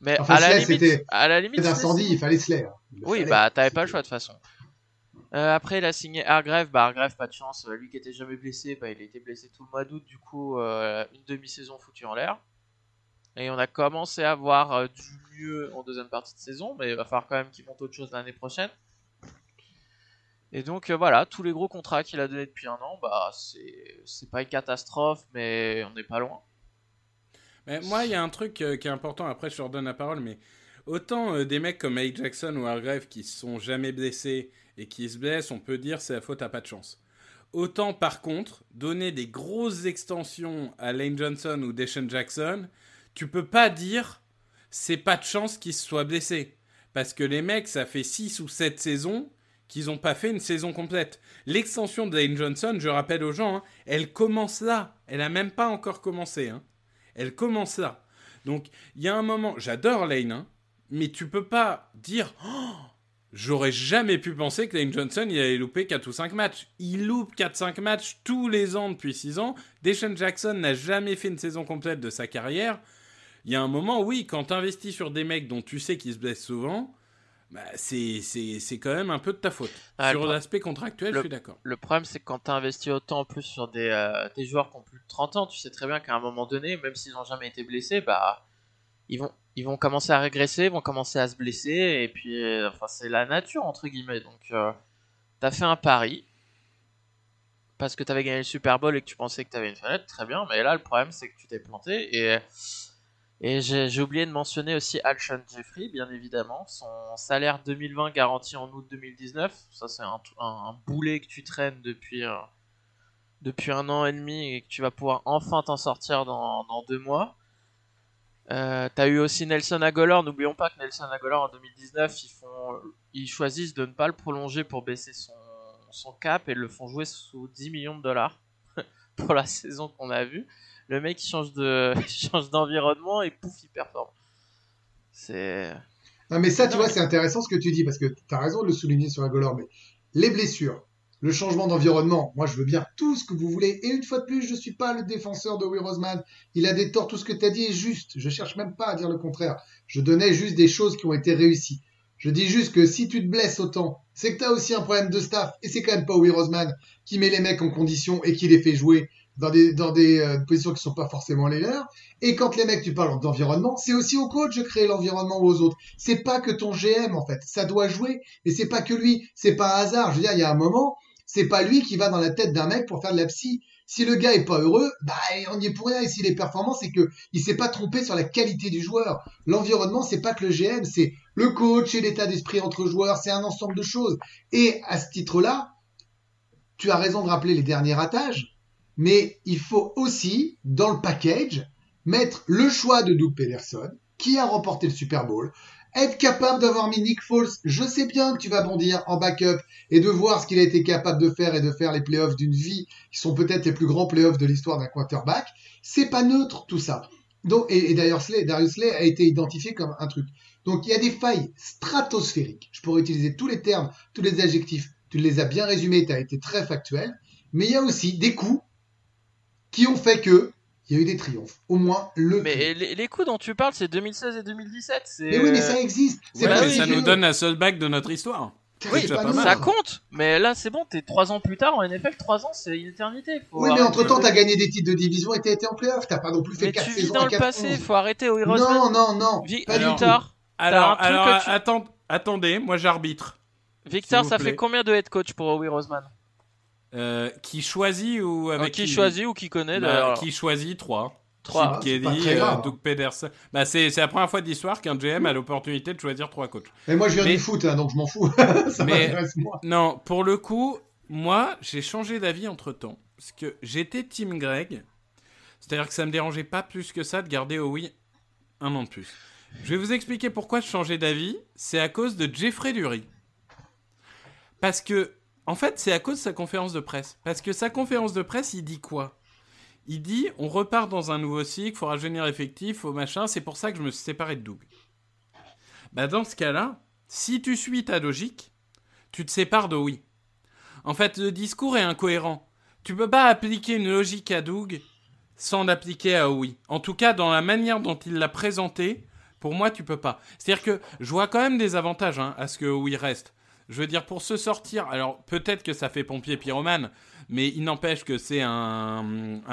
Mais Enfin, à, la limite, c'était- à la limite, d'incendie, il fallait se l'air. Oui, bah t'avais pas le choix de toute façon. Euh, après, il a signé Hargrave. Bah, Hargrave, pas de chance. euh, Lui qui était jamais blessé, bah, il a été blessé tout le mois d'août. Du coup, euh, une demi-saison foutue en l'air. Et on a commencé à voir euh, du mieux en deuxième partie de saison, mais il va falloir quand même qu'il monte autre chose l'année prochaine. Et donc euh, voilà, tous les gros contrats qu'il a donnés depuis un an, bah c'est pas une catastrophe, mais on n'est pas loin. Mais moi, il y a un truc euh, qui est important, après je leur donne la parole, mais autant des mecs comme Mike Jackson ou Hargrave qui se sont jamais blessés et qui se blessent, on peut dire c'est la faute à pas de chance. Autant par contre, donner des grosses extensions à Lane Johnson ou Deshaun Jackson, tu peux pas dire c'est pas de chance qu'ils se soient blessés. Parce que les mecs, ça fait 6 ou 7 saisons qu'ils ont pas fait une saison complète. L'extension de Lane Johnson, je rappelle aux gens, hein, elle commence là. Elle a même pas encore commencé. Hein. Elle commence là. Donc, il y a un moment, j'adore Lane, hein, mais tu peux pas dire Oh, J'aurais jamais pu penser que Lane Johnson il allait louper 4 ou 5 matchs. Il loupe 4-5 matchs tous les ans depuis 6 ans. Deshaun Jackson n'a jamais fait une saison complète de sa carrière. Il y a un moment, oui, quand tu investis sur des mecs dont tu sais qu'ils se blessent souvent, Bah, c'est quand même un peu de ta faute. Ah, Sur l'aspect contractuel, je suis d'accord. Le problème, c'est que quand tu investi autant en plus sur des, euh, des joueurs qui ont plus de 30 ans, tu sais très bien qu'à un moment donné, même s'ils n'ont jamais été blessés, bah, ils vont, ils vont commencer à régresser, ils vont commencer à se blesser, et puis, euh, enfin, c'est la nature, entre guillemets. Donc, euh, tu as fait un pari, parce que tu avais gagné le Super Bowl et que tu pensais que tu avais une fenêtre, très bien, mais là, le problème, c'est que tu t'es planté, et, et j'ai oublié de mentionner aussi Alshon Jeffrey, bien évidemment, son salaire 2020 garanti en août 2019, ça c'est un, boulet que tu traînes depuis, euh, depuis un an et demi et que tu vas pouvoir enfin t'en sortir dans, dans deux mois. Euh, T'as eu aussi Nelson Aguilar, n'oublions pas que Nelson Aguilar en 2019, ils, font, ils choisissent de ne pas le prolonger pour baisser son, son cap et le font jouer sous 10 millions de dollars pour la saison qu'on a vue. Le mec il change de change d'environnement et pouf il performe. C'est Non, mais ça, tu vois, c'est intéressant ce que tu dis, parce que tu as raison de le souligner sur la Golor, mais les blessures, le changement d'environnement, moi je veux bien tout ce que vous voulez, et une fois de plus, je suis pas le défenseur de Will Roseman, il a des torts, tout ce que tu as dit est juste, je cherche même pas à dire le contraire, je donnais juste des choses qui ont été réussies. Je dis juste que si tu te blesses autant, c'est que tu as aussi un problème de staff, et c'est quand même pas Will Roseman qui met les mecs en condition et qui les fait jouer dans des, dans des euh, positions qui sont pas forcément les leurs. Et quand les mecs, tu parles d'environnement, c'est aussi au coach de créer l'environnement aux autres. C'est pas que ton GM, en fait. Ça doit jouer. Mais c'est pas que lui. C'est pas un hasard. Je veux dire, il y a un moment, c'est pas lui qui va dans la tête d'un mec pour faire de la psy. Si le gars est pas heureux, bah, on y est pour rien. Et s'il est performant, c'est que il s'est pas trompé sur la qualité du joueur. L'environnement, c'est pas que le GM, c'est le coach et l'état d'esprit entre joueurs. C'est un ensemble de choses. Et à ce titre-là, tu as raison de rappeler les derniers ratages. Mais il faut aussi, dans le package, mettre le choix de Doug Pederson, qui a remporté le Super Bowl, être capable d'avoir mis Nick Foles. Je sais bien que tu vas bondir en backup et de voir ce qu'il a été capable de faire et de faire les playoffs d'une vie, qui sont peut-être les plus grands playoffs de l'histoire d'un quarterback. C'est pas neutre tout ça. Donc, et, et d'ailleurs, Darius Slay a été identifié comme un truc. Donc il y a des failles stratosphériques. Je pourrais utiliser tous les termes, tous les adjectifs. Tu les as bien résumés, tu as été très factuel. Mais il y a aussi des coups qui ont fait que il y a eu des triomphes. Au moins le. mais les, les coups dont tu parles c'est 2016 et 2017, c'est Mais oui, mais ça existe. C'est Ouais, pas mais oui, ça nous donne la seule bague de notre histoire. Oui, ça compte, mais là c'est bon, t'es 3 ans plus tard en NFL, 3 ans c'est une éternité. Faut Oui, mais entre temps, t'as gagné des titres de division et t'as été en playoff. T'as pas non plus fait Mais 4 tu vis saisons dans à le 4 passé, faut arrêter au Heroes Non, non, non. Vi- pas du Alors- tu- attends- attendez, moi j'arbitre. Victor, ça plaît. fait combien de head coach pour Howie Roseman? Euh, qui choisit ou avec Euh, Qui choisit ou qui connaît Bah, d'ailleurs Qui choisit 3 Trois. c'est pas Kelly, euh. Doug Pedersen. Bah, c'est c'est la première fois d'histoire qu'un GM a l'opportunité de choisir trois coachs. Et moi, je viens Mais- du foot, hein, donc je m'en fous. ça Mais- m'intéresse moi. Non, pour le coup, moi, j'ai changé d'avis entre temps. Parce que j'étais Team Greg. C'est-à-dire que ça me dérangeait pas plus que ça de garder Howie un an de plus. Je vais vous expliquer pourquoi je changeais d'avis. C'est à cause de Jeffrey Lurie. Parce que, en fait, c'est à cause de sa conférence de presse. Parce que sa conférence de presse, il dit quoi? Il dit on repart dans un nouveau cycle, faut rajeunir effectif, faut machin. C'est pour ça que je me suis séparé de Doug. Bah, dans ce cas-là, si tu suis ta logique, tu te sépares de oui. En fait, le discours est incohérent. Tu peux pas appliquer une logique à Doug sans l'appliquer à oui. En tout cas, dans la manière dont il l'a présenté, pour moi, tu peux pas. C'est-à-dire que je vois quand même des avantages hein, à ce que oui reste. Je veux dire, pour se sortir, alors peut-être que ça fait pompier pyromane, mais il n'empêche que c'est un,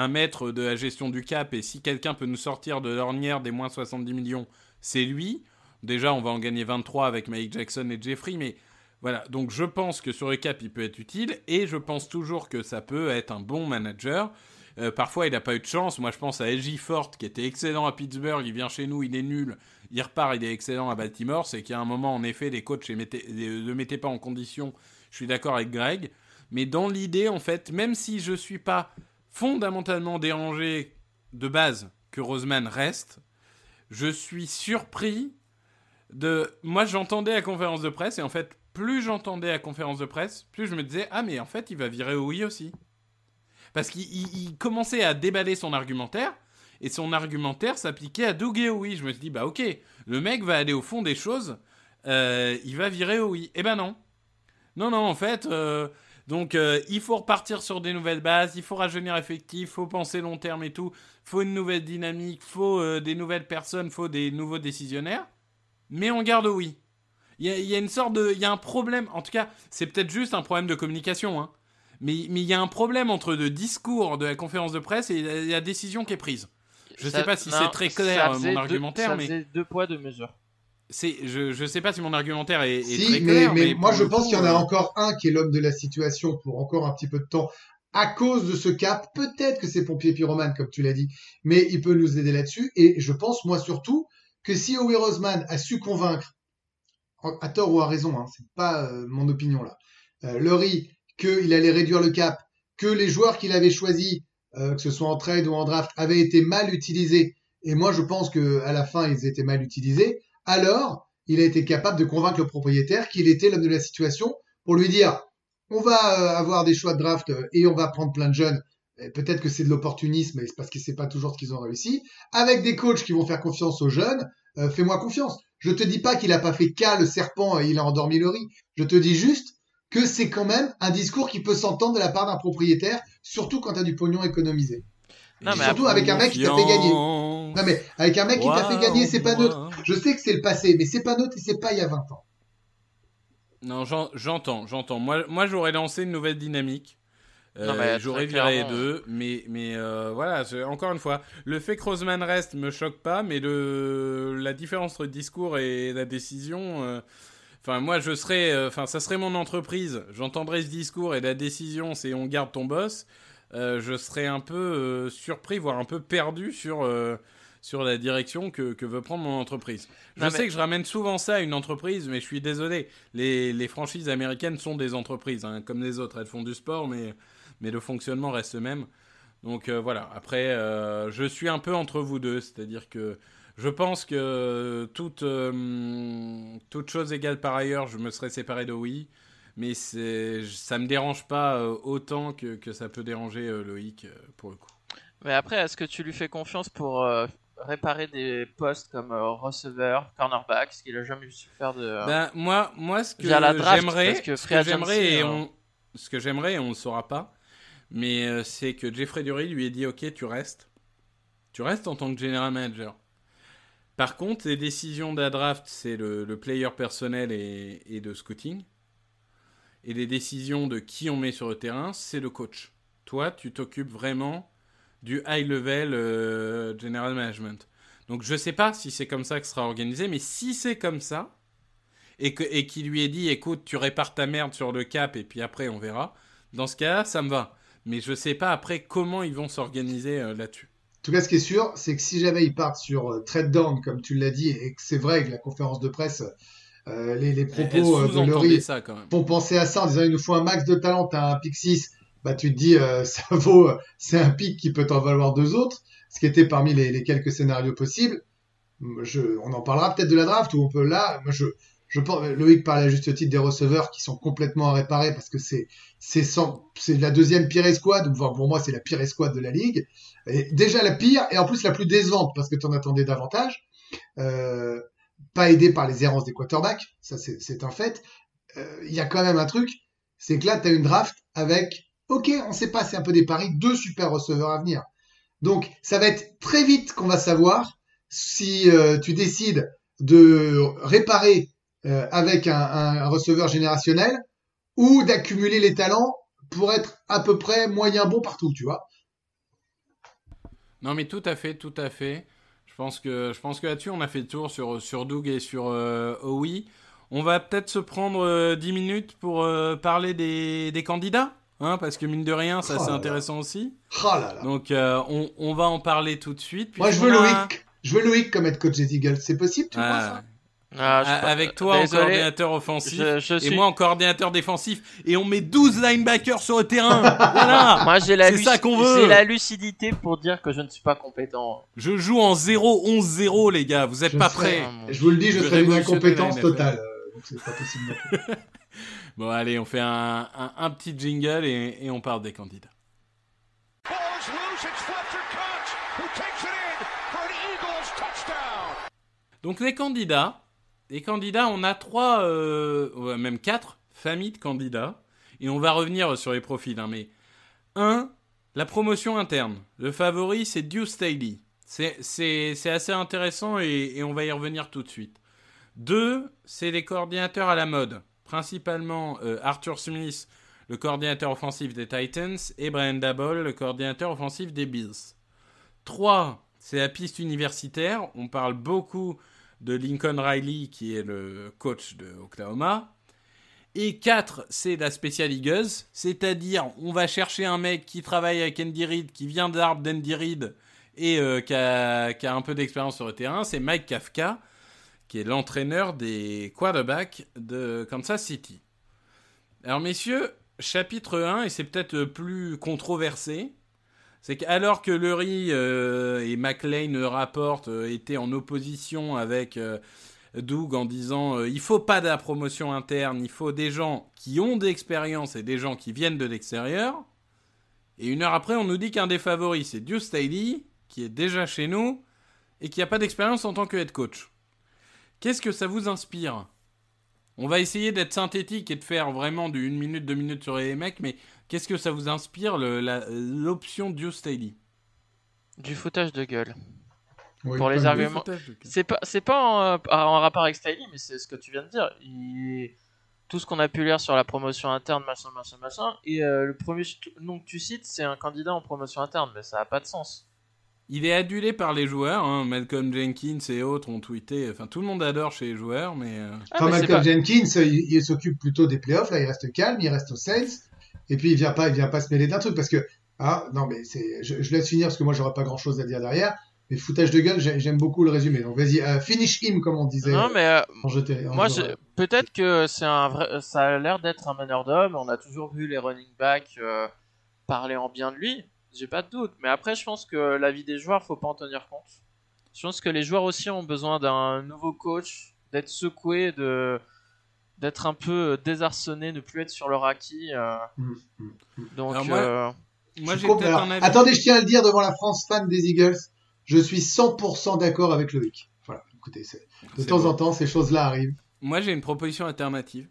maître de la gestion du cap, et si quelqu'un peut nous sortir de l'ornière des moins 70 millions, c'est lui. Déjà, on va en gagner 23 avec Mike Jackson et Jeffrey, mais voilà. Donc, je pense que sur le cap, il peut être utile, et je pense toujours que ça peut être un bon manager. Euh, parfois, il n'a pas eu de chance. Moi, je pense à LG Fort, qui était excellent à Pittsburgh. Il vient chez nous, il est nul. Il repart, il est excellent à Baltimore. C'est qu'il y a un moment, en effet, les coachs ne mettaient, le mettaient pas en condition. Je suis d'accord avec Greg. Mais dans l'idée, en fait, même si je suis pas fondamentalement dérangé de base que Roseman reste, je suis surpris de. Moi, j'entendais la conférence de presse, et en fait, plus j'entendais la conférence de presse, plus je me disais Ah, mais en fait, il va virer oui aussi. Parce qu'il il- il commençait à déballer son argumentaire, et son argumentaire s'appliquait à Doug oui. Je me suis dit Bah, ok, le mec va aller au fond des choses, euh, il va virer oui. Eh ben non. Non, non, en fait. euh, donc, euh, il faut repartir sur des nouvelles bases, il faut rajeunir effectif, faut penser long terme et tout, faut une nouvelle dynamique, faut des nouvelles personnes, faut des nouveaux décisionnaires. Mais on garde oui. Il y a, il une sorte de, il y a un problème. En tout cas, c'est peut-être juste un problème de communication, hein. Mais, mais il y a un problème entre le discours de la conférence de presse et la, la décision qui est prise. Je Ça- sais pas si non, c'est très clair faisait mon deux- argumentaire, ça mais faisait deux poids deux mesures. c'est, je, je sais pas si mon argumentaire est, est Si, très mais, clair. mais moi je pense coup, qu'il y en a euh, encore un qui est l'homme de la situation pour encore un petit peu de temps. À cause de ce cap, peut-être que c'est pompier pyromane, comme tu l'as dit, mais il peut nous aider là-dessus. Et je pense, moi surtout, que si Howie Roseman a su convaincre, à tort ou à raison, hein, c'est pas euh, mon opinion là, euh, Laurie, qu'il allait réduire le cap, que les joueurs qu'il avait choisis, euh, que ce soit en trade ou en draft, avaient été mal utilisés, et moi je pense que à la fin ils étaient mal utilisés, alors il a été capable de convaincre le propriétaire qu'il était l'homme de la situation pour lui dire on va euh, avoir des choix de draft euh, et on va prendre plein de jeunes. Peut-être que c'est de l'opportunisme, parce que c'est pas toujours ce qu'ils ont réussi. Avec des coachs qui vont faire confiance aux jeunes, euh, fais-moi confiance. Je te dis pas qu'il a pas fait cas le serpent et il a endormi le riz. Je te dis juste que c'est quand même un discours qui peut s'entendre de la part d'un propriétaire, surtout quand tu as du pognon économisé. Non, mais surtout avec un mec qui t'a fait gagner. Non mais avec un mec qui t'a fait gagner, c'est pas neutre. Je sais que c'est le passé, mais c'est pas neutre et c'est pas il y a 20 ans. Non, j'en- j'entends, j'entends. Moi, moi j'aurais lancé une nouvelle dynamique. Euh, j'aurais viré clairement. deux, mais, mais euh, voilà, encore une fois, le fait que Roseman reste me choque pas, mais le, la différence entre le discours et la décision, euh, enfin, moi, je serais, euh, enfin, ça serait mon entreprise, j'entendrais ce discours et la décision, c'est on garde ton boss, euh, je serais un peu euh, surpris, voire un peu perdu sur, euh, sur la direction que, que veut prendre mon entreprise. Je Non, sais mais- que je ramène souvent ça à une entreprise, mais je suis désolé. Les, les franchises américaines sont des entreprises, hein, comme les autres. Elles font du sport, mais, mais le fonctionnement reste le même. Donc voilà, après, je suis un peu entre vous deux, c'est-à-dire que je pense que toute, euh, toute chose égale par ailleurs, je me serais séparé de oui, mais ça me dérange pas euh, autant que, que ça peut déranger euh, Loïc, euh, pour le coup. Mais après, est-ce que tu lui fais confiance pour euh, réparer des postes comme euh, receveur, cornerback, ce qu'il a jamais su faire de. euh, Ben, moi, moi, ce que j'aimerais, ce que j'aimerais, et euh, on, ce que j'aimerais, et on ne saura pas, mais euh, c'est que Jeffrey Dury lui ait dit, ok, tu restes, tu restes en tant que general manager. Par contre, les décisions de la draft, c'est le, player personnel et, de scouting, et les décisions de qui on met sur le terrain, c'est le coach. Toi, tu t'occupes vraiment du high level euh, general management. Donc, je sais pas si c'est comme ça que sera organisé, mais si c'est comme ça et, qu'il lui ait dit écoute, tu répares ta merde sur le cap et puis après on verra. Dans ce cas-là, ça me va. Mais je sais pas après comment ils vont s'organiser euh, là-dessus. En tout cas, ce qui est sûr, c'est que si jamais ils partent sur euh, trade down, comme tu l'as dit, et que c'est vrai que la conférence de presse, euh, les, les propos euh, de même. font penser à ça en disant il nous faut un max de talent, t'as un pick 6, bah tu te dis euh, ça vaut, c'est un pick qui peut t'en valoir deux autres, ce qui était parmi les, les quelques scénarios possibles. Je, on en parlera peut-être de la draft où on peut là, moi je, je pense, Loïc parle à juste titre des receveurs qui sont complètement à réparer parce que c'est, c'est la deuxième pire escouade, ou voire pour moi c'est la pire escouade de la ligue. Déjà la pire et en plus la plus décevante parce que tu en attendais davantage. Euh, pas aidé par les errances des quarterbacks, ça c'est, c'est un fait. Euh, Il y a quand même un truc, c'est que là tu as une draft avec, ok, on sait pas, c'est un peu des paris, deux super receveurs à venir. Donc ça va être très vite qu'on va savoir si euh, tu décides de réparer euh, avec un, receveur générationnel ou d'accumuler les talents pour être à peu près moyen bon partout, tu vois. Non mais tout à fait, tout à fait. Je pense que, je pense que là-dessus on a fait le tour sur, sur Doug et sur euh, Howie. On va peut-être se prendre euh, 10 minutes pour euh, parler des, des candidats, hein, parce que mine de rien, ça Oh c'est là. intéressant aussi. Oh là là. Donc euh, on, on va en parler tout de suite. Moi, je veux a- Loïc. Je veux Loïc comme être coach des Eagles. C'est possible, tu crois Ah, ça? Ah, je- avec toi en coordinateur offensif je, je et moi en coordinateur défensif et on met 12 linebackers sur le terrain. voilà. Moi, j'ai la, C'est ça luci- qu'on veut. j'ai la lucidité pour dire que je ne suis pas compétent. Je joue en 0-11-0 les gars, vous êtes Je pas prêts. Je vous le dis, je d'une révolutionne incompétence totale. euh, Donc c'est pas possible. non plus. Bon allez, on fait un, un, un petit jingle et, et on parle des candidats. Donc les candidats, les candidats, on a trois, euh, même quatre familles de candidats, et on va revenir sur les profils. hein, mais un, la promotion interne. Le favori, c'est Deuce Staley. C'est assez intéressant et, on va y revenir tout de suite. Deux, c'est les coordinateurs à la mode. Principalement euh, Arthur Smith, le coordinateur offensif des Titans, et Brian Dabble, le coordinateur offensif des Bills. Trois, c'est la piste universitaire. On parle beaucoup de Lincoln Riley, qui est le coach de Oklahoma. Et 4, c'est la Special Eagles, c'est-à-dire on va chercher un mec qui travaille avec Andy Reid, qui vient d'Arbre d'Andy Reid et euh, qui, a, qui, a, un peu d'expérience sur le terrain, c'est Mike Kafka, qui est l'entraîneur des quarterbacks de Kansas City. Alors messieurs, chapitre 1, et c'est peut-être plus controversé, c'est qu'alors que Lurie euh, et McLean rapportent euh, étaient en opposition avec euh, Doug en disant il faut pas de la promotion interne, il faut des gens qui ont d'expérience et des gens qui viennent de l'extérieur. Et une heure après, on nous dit qu'un des favoris, c'est Deuce Staley, qui est déjà chez nous et qui n'a pas d'expérience en tant que head coach. Qu'est-ce que ça vous inspire? On va essayer d'être synthétique et de faire vraiment du 1 minute, 2 minutes sur les mecs, mais qu'est-ce que ça vous inspire l'option Deuce Staley? Du foutage de gueule. Oui, pour les arguments. C'est pas, c'est pas en, en, rapport avec Staley, mais c'est ce que tu viens de dire. Il... Tout ce qu'on a pu lire sur la promotion interne, machin, machin, machin. Et euh, le premier nom que tu cites, c'est un candidat en promotion interne, mais ça a pas de sens. Il est adulé par les joueurs, hein. Malcolm Jenkins et autres ont tweeté. Enfin, tout le monde adore chez les joueurs, mais. Euh... Ah, enfin, mais Malcolm pas... Jenkins, il, il s'occupe plutôt des playoffs. Là, il reste calme, il reste aux Saints, et puis il vient pas, il vient pas se mêler d'un truc parce que ah non, mais c'est, je, je laisse finir parce que moi j'aurais pas grand chose à dire derrière. Mais foutage de gueule, j'aime beaucoup le résumé. Donc vas-y, uh, finish him comme on disait. Non mais euh, en jeté, en moi, peut-être que c'est un vrai, ça a l'air d'être un meneur d'homme. On a toujours vu les running backs euh, parler en bien de lui. J'ai pas de doute. Mais après, je pense que la vie des joueurs, faut pas en tenir compte. Je pense que les joueurs aussi ont besoin d'un nouveau coach, d'être secoué, de d'être un peu désarçonné, ne plus être sur leur acquis. Euh... Mmh, mmh, mmh. Donc, Alors moi, euh... moi avis. Attendez, je tiens à le dire devant la France fan des Eagles je suis 100% d'accord avec Loïc. Voilà, écoutez, de temps en temps, ces choses-là arrivent. Moi, j'ai une proposition alternative.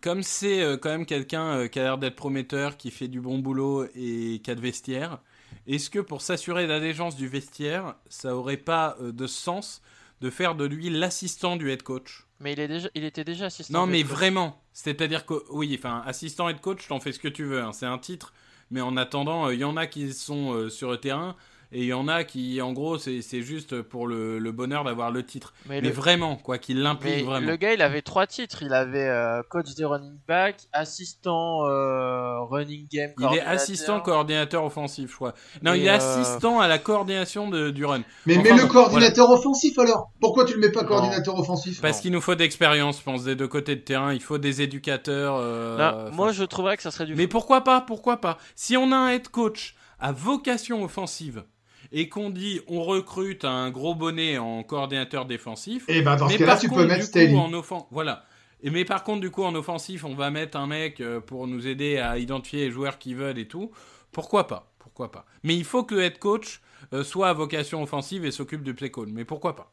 Comme c'est euh, quand même quelqu'un euh, qui a l'air d'être prometteur, qui fait du bon boulot et qui a de vestiaire, est-ce que pour s'assurer l'allégeance du vestiaire, ça aurait pas euh, de sens de faire de lui l'assistant du head coach? Mais il, est déjà, il était déjà assistant. Non, mais vraiment. C'est-à-dire que, oui, enfin, assistant head coach, t'en fais ce que tu veux. Hein, c'est un titre. Mais en attendant, il y en a qui sont sur le terrain. Et il y en a qui, en gros, c'est juste pour le, le bonheur d'avoir le titre. Mais, mais vraiment, quoi, qu'il l'implique vraiment. Le gars, il avait trois titres. Il avait euh, coach des running back, assistant euh, running game. Il est assistant coordinateur offensif, je crois. Non, il est euh... assistant à la coordination de, du run. Mais enfin, mets le coordinateur voilà. offensif alors. Pourquoi tu le mets pas coordinateur non. offensif Parce qu'il nous faut d'expérience, je pense, des deux côtés de terrain. Il faut des éducateurs. Euh, Là, moi, je trouverais que ça serait du. Mais pourquoi pas Pourquoi pas Si on a un head coach à vocation offensive et qu'on dit on recrute un gros bonnet en coordinateur défensif. Et ben dans ce cas-là, tu peux mettre Staley. En offen... Voilà. Et mais par contre, du coup, en offensif, on va mettre un mec euh, pour nous aider à identifier les joueurs qui veulent et tout. Pourquoi pas? Pourquoi pas? Mais il faut que le head coach euh, soit à vocation offensive et s'occupe du play call. Mais pourquoi pas?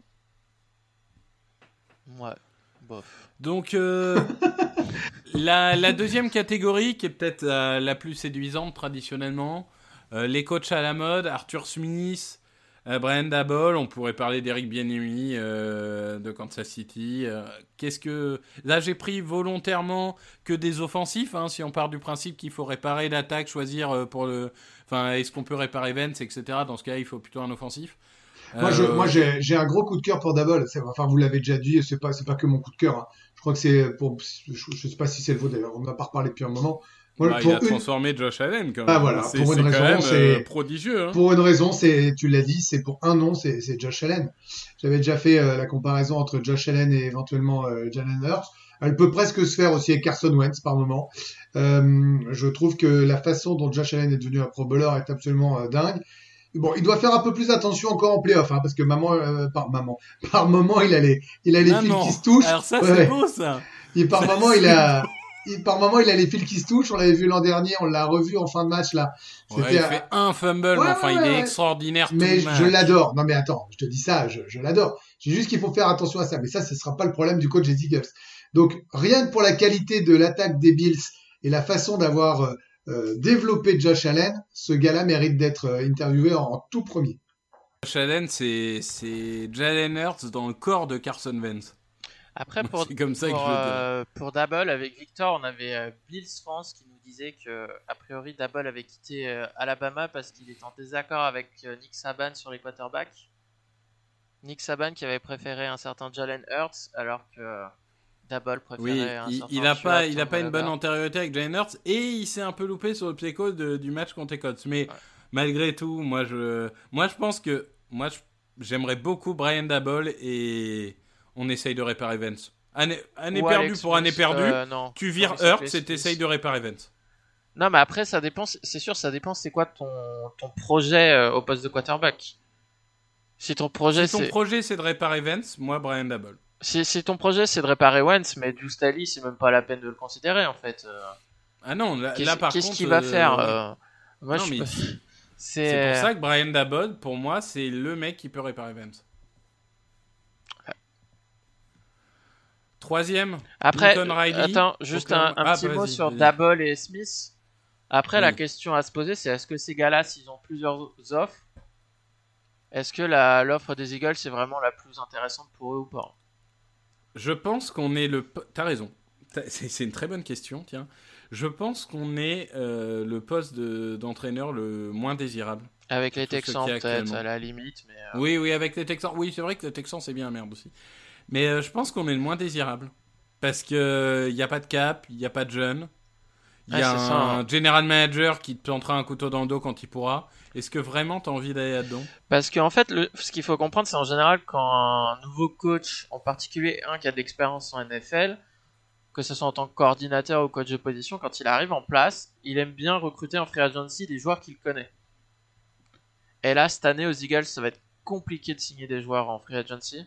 Ouais, bof. Donc, euh, la, la, deuxième catégorie, qui est peut-être la, la plus séduisante traditionnellement, euh, les coachs à la mode, Arthur Smith, euh, Brian Dabble, on pourrait parler d'Eric Bieniemy euh, de Kansas City. Euh, qu'est-ce que là j'ai pris volontairement que des offensifs. Hein, si on part du principe qu'il faut réparer l'attaque, choisir euh, pour le, enfin est-ce qu'on peut réparer Vance, etc. Dans ce cas, il faut plutôt un offensif. Moi, je, moi j'ai un gros coup de cœur pour Dabble. Enfin, vous l'avez déjà dit, c'est pas, c'est pas que mon coup de cœur. Hein. Je crois que c'est pour, je, je sais pas si c'est le vôtre d'ailleurs. On n'a pas reparlé depuis un moment. Voilà, bah, il a transformé Josh Allen quand même. Ah, voilà, pour une raison, c'est prodigieux. Hein. Pour une raison, c'est, tu l'as dit, c'est pour un nom, c'est Josh Allen. J'avais déjà fait euh, la comparaison entre Josh Allen et éventuellement euh, Jalen Hurts. Elle peut presque se faire aussi avec Carson Wentz par moment. Euh, je trouve que la façon dont Josh Allen est devenu un Pro Bowler est absolument dingue. Bon, il doit faire un peu plus attention encore en playoff, hein, parce que maman, euh, par maman, par moment, il a les, il a les fils qui se touchent. Alors ça, c'est beau ça. Et par ça, moment, il a, il, par moment, il a les fils qui se touchent. On l'avait vu l'an dernier, on l'a revu en fin de match là. Ouais, il fait un fumble, ouais, enfin, il est extraordinaire. Mais je l'adore. Non, mais attends, je te dis ça, je, je l'adore. C'est juste qu'il faut faire attention à ça. Mais ça, ce sera pas le problème du coach des Eagles. Donc, rien que pour la qualité de l'attaque des Bills et la façon d'avoir euh, euh, développé Josh Allen, ce gars-là mérite d'être euh, interviewé en, en, tout premier. Josh Allen, c'est Jalen Hurts dans le corps de Carson Wentz. Après, pour, comme ça pour, je le dirais. euh, pour Double, avec Victor, on avait euh, Bills France qui nous disait que, a priori, Double avait quitté euh, Alabama parce qu'il était en désaccord avec euh, Nick Saban sur les quarterbacks. Nick Saban qui avait préféré un certain Jalen Hurts alors que Double préférait Oui, un il, certain il a Tua pas, il a pas une bonne antériorité avec Jalen Hurts et il s'est un peu loupé sur le de- du match contre les Colts. Mais Ouais. malgré tout, moi je, moi je pense que, moi j'aimerais beaucoup Brian Dabble et on essaye de réparer Vance. Année, année Ou perdue Alex pour année Smith, perdue, euh, non. tu vires Non, Alex et t'essayes de réparer Vance. Non, mais après, ça dépend. C'est sûr, ça dépend. C'est quoi ton, ton projet euh, au poste de quarterback Si ton projet, Si ton c'est projet c'est de réparer Vance, moi Brian Dabble. si, si ton projet c'est de réparer Wentz, mais Dustali, c'est même pas la peine de le considérer en fait. Euh, Ah non, là, Qu'est-ce là, par qu'est-ce contre. qu'il va euh, faire Moi, non, je mais peux- c'est c'est pour ça que Brian Dabble, pour moi, c'est le mec qui peut réparer Vance. Troisième. Après, attends, juste un, Ah, petit mot sur. Dabble et Smith. Après, la question à se poser, c'est est-ce que ces gars-là, s'ils ont plusieurs offres, est-ce que l'offre des Eagles c'est vraiment la plus intéressante pour eux ou pas? Je pense qu'on est le. T'as raison. C'est une très bonne question, tiens. Je pense qu'on est euh, le poste de- d'entraîneur le moins désirable. Avec les Texans peut-être à la limite, mais euh, Oui, oui, avec les Texans. Oui, c'est vrai que les Texans, c'est bien merde aussi. Mais euh, je pense qu'on est le moins désirable. Parce qu'il n'y a pas de cap, il n'y a pas de jeunes. Il y a un ça, hein. general manager qui te plantera un couteau dans le dos quand il pourra. Est-ce que vraiment tu as envie d'aller là-dedans? Parce qu'en fait, le, ce qu'il faut comprendre, c'est en général quand un nouveau coach, en particulier un qui a de l'expérience en NFL, que ce soit en tant que coordinateur ou coach de position, quand il arrive en place, il aime bien recruter en free agency des joueurs qu'il connaît. Et là, cette année aux Eagles, ça va être compliqué de signer des joueurs en free agency.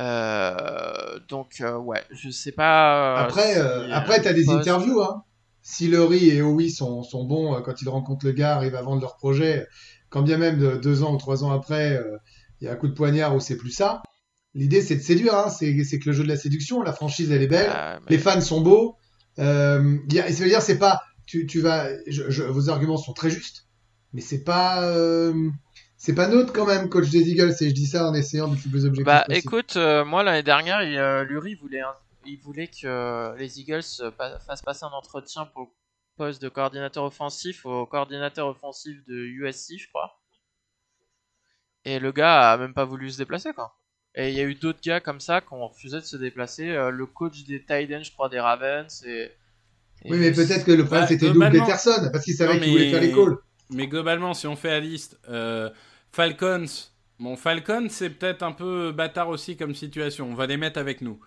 Euh, donc, euh, ouais, je sais pas. euh, Après, si, après, t'as des poste- interviews. Hein. Si Laurie et Howie sont, sont bons quand ils rencontrent le gars, arrivent à vendre leur projet, quand bien même de- deux ans ou trois ans après, il y a un coup de poignard ou c'est plus ça. L'idée, c'est de séduire. Hein. C'est que le jeu de la séduction, la franchise, elle est belle. mais- Les fans sont beaux. Euh, a- ça veut dire, c'est pas. Tu, tu vas. je- je- vos arguments sont très justes, mais c'est pas. C'est pas neutre quand même, coach des Eagles. Et je dis ça en essayant le plus objectif Bah possible. écoute, euh, moi l'année dernière, il, euh, Lurie voulait, un- il voulait que les Eagles euh, fassent passer un entretien pour le poste de coordinateur offensif au coordinateur offensif de USC, je crois. Et le gars a même pas voulu se déplacer quoi. Et il y a eu d'autres gars comme ça qui ont refusé de se déplacer. euh, le coach des Titans, je crois, des Ravens. Et, et Oui, mais peut-être que le problème Bah, c'était Doug Peterson parce qu'il savait qu'il voulait faire les calls. Mais globalement, si on fait la liste, euh, Falcons, bon, Falcons, c'est peut-être un peu bâtard aussi comme situation. On va les mettre avec nous.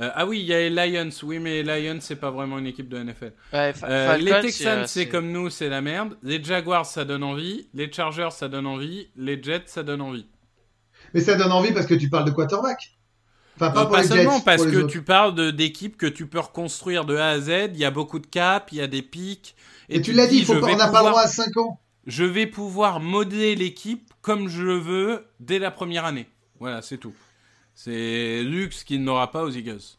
Euh, ah oui, il y a les Lions. Oui, mais les Lions, c'est pas vraiment une équipe de NFL. Ouais, Fa- Euh, Falcons, les Texans, euh, c'est comme nous, c'est la merde. Les Jaguars, ça donne envie. Les Chargers, ça donne envie. Les Jets, ça donne envie. Mais ça donne envie parce que tu parles de quarterback. Enfin, pas pour pas les seulement Jets, parce pour les que autres. tu parles de- d'équipes que tu peux reconstruire de A à Z. Il y a beaucoup de caps, il y a des pics. Et tu l'as dit, dis, il faut je pas, vais on n'a pas pouvoir- le droit à 5 ans. je vais pouvoir modeler l'équipe comme je le veux dès la première année. Voilà, c'est tout. C'est luxe qu'il n'aura pas aux Eagles.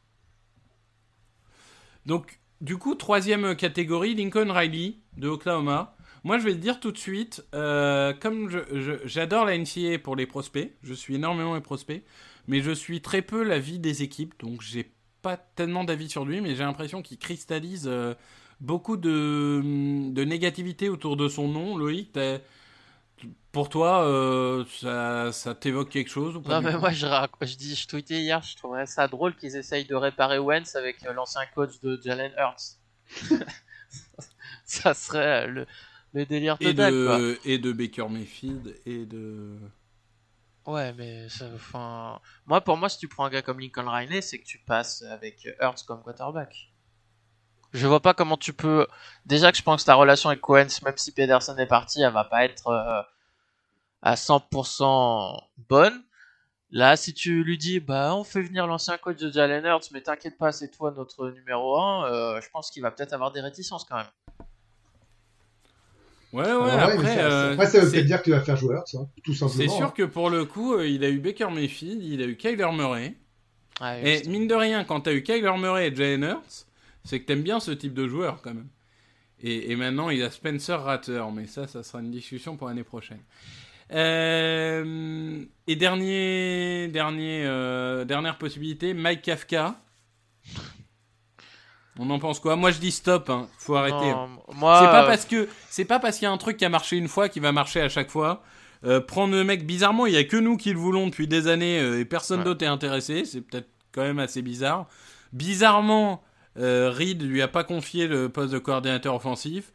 Donc, du coup, troisième catégorie, Lincoln Riley de Oklahoma. Moi, je vais le dire tout de suite, euh, comme j'adore la NCAA pour les prospects, je suis énormément les prospects, mais je suis très peu la vie des équipes, donc j'ai pas tellement d'avis sur lui, mais j'ai l'impression qu'il cristallise euh, beaucoup de, de négativité autour de son nom. Loïc, pour toi, euh, ça, ça t'évoque quelque chose ou pas Non mais moi je, rac- je dis je tweetais hier, je trouverais ça drôle qu'ils essayent de réparer Wentz avec euh, l'ancien coach de Jalen Hurts. ça serait euh, le, le délire et total quoi. de, et de Baker Mayfield et de... Ouais mais ça, enfin moi pour moi si tu prends un gars comme Lincoln Riley, c'est que tu passes avec Hurts comme quarterback. Je vois pas comment tu peux déjà que je pense que ta relation avec Wentz même si Pedersen est parti, elle va pas être à 100% bonne. Là, si tu lui dis, bah, on fait venir l'ancien coach de Jalen Hurts, mais t'inquiète pas, c'est toi notre numéro 1, je pense qu'il va peut-être avoir des réticences quand même. Ouais, ouais, Ah ouais, après... mais ça, euh, après, ça veut peut-être dire que tu vas faire joueur, ça, tout simplement. C'est hein. sûr que pour le coup, euh, il a eu Baker Mayfield, il a eu Kyler Murray. Ouais, Et mine de rien, quand t'as eu Kyler Murray et Jalen Hurts, c'est que t'aimes bien ce type de joueur quand même. Et, et maintenant, il a Spencer Ratter, mais ça, ça sera une discussion pour l'année prochaine. Euh, et dernier, dernier, euh, dernière possibilité, Mike Kafka. On en pense quoi? Moi je dis stop, hein. faut arrêter. Non, moi, C'est pas euh, parce que c'est pas parce qu'il y a un truc qui a marché une fois qui va marcher à chaque fois. Euh, prendre le mec bizarrement, il y a que nous qui le voulons depuis des années et personne Ouais. d'autre est intéressé. C'est peut-être quand même assez bizarre. Bizarrement, Reed lui a pas confié le poste de coordinateur offensif.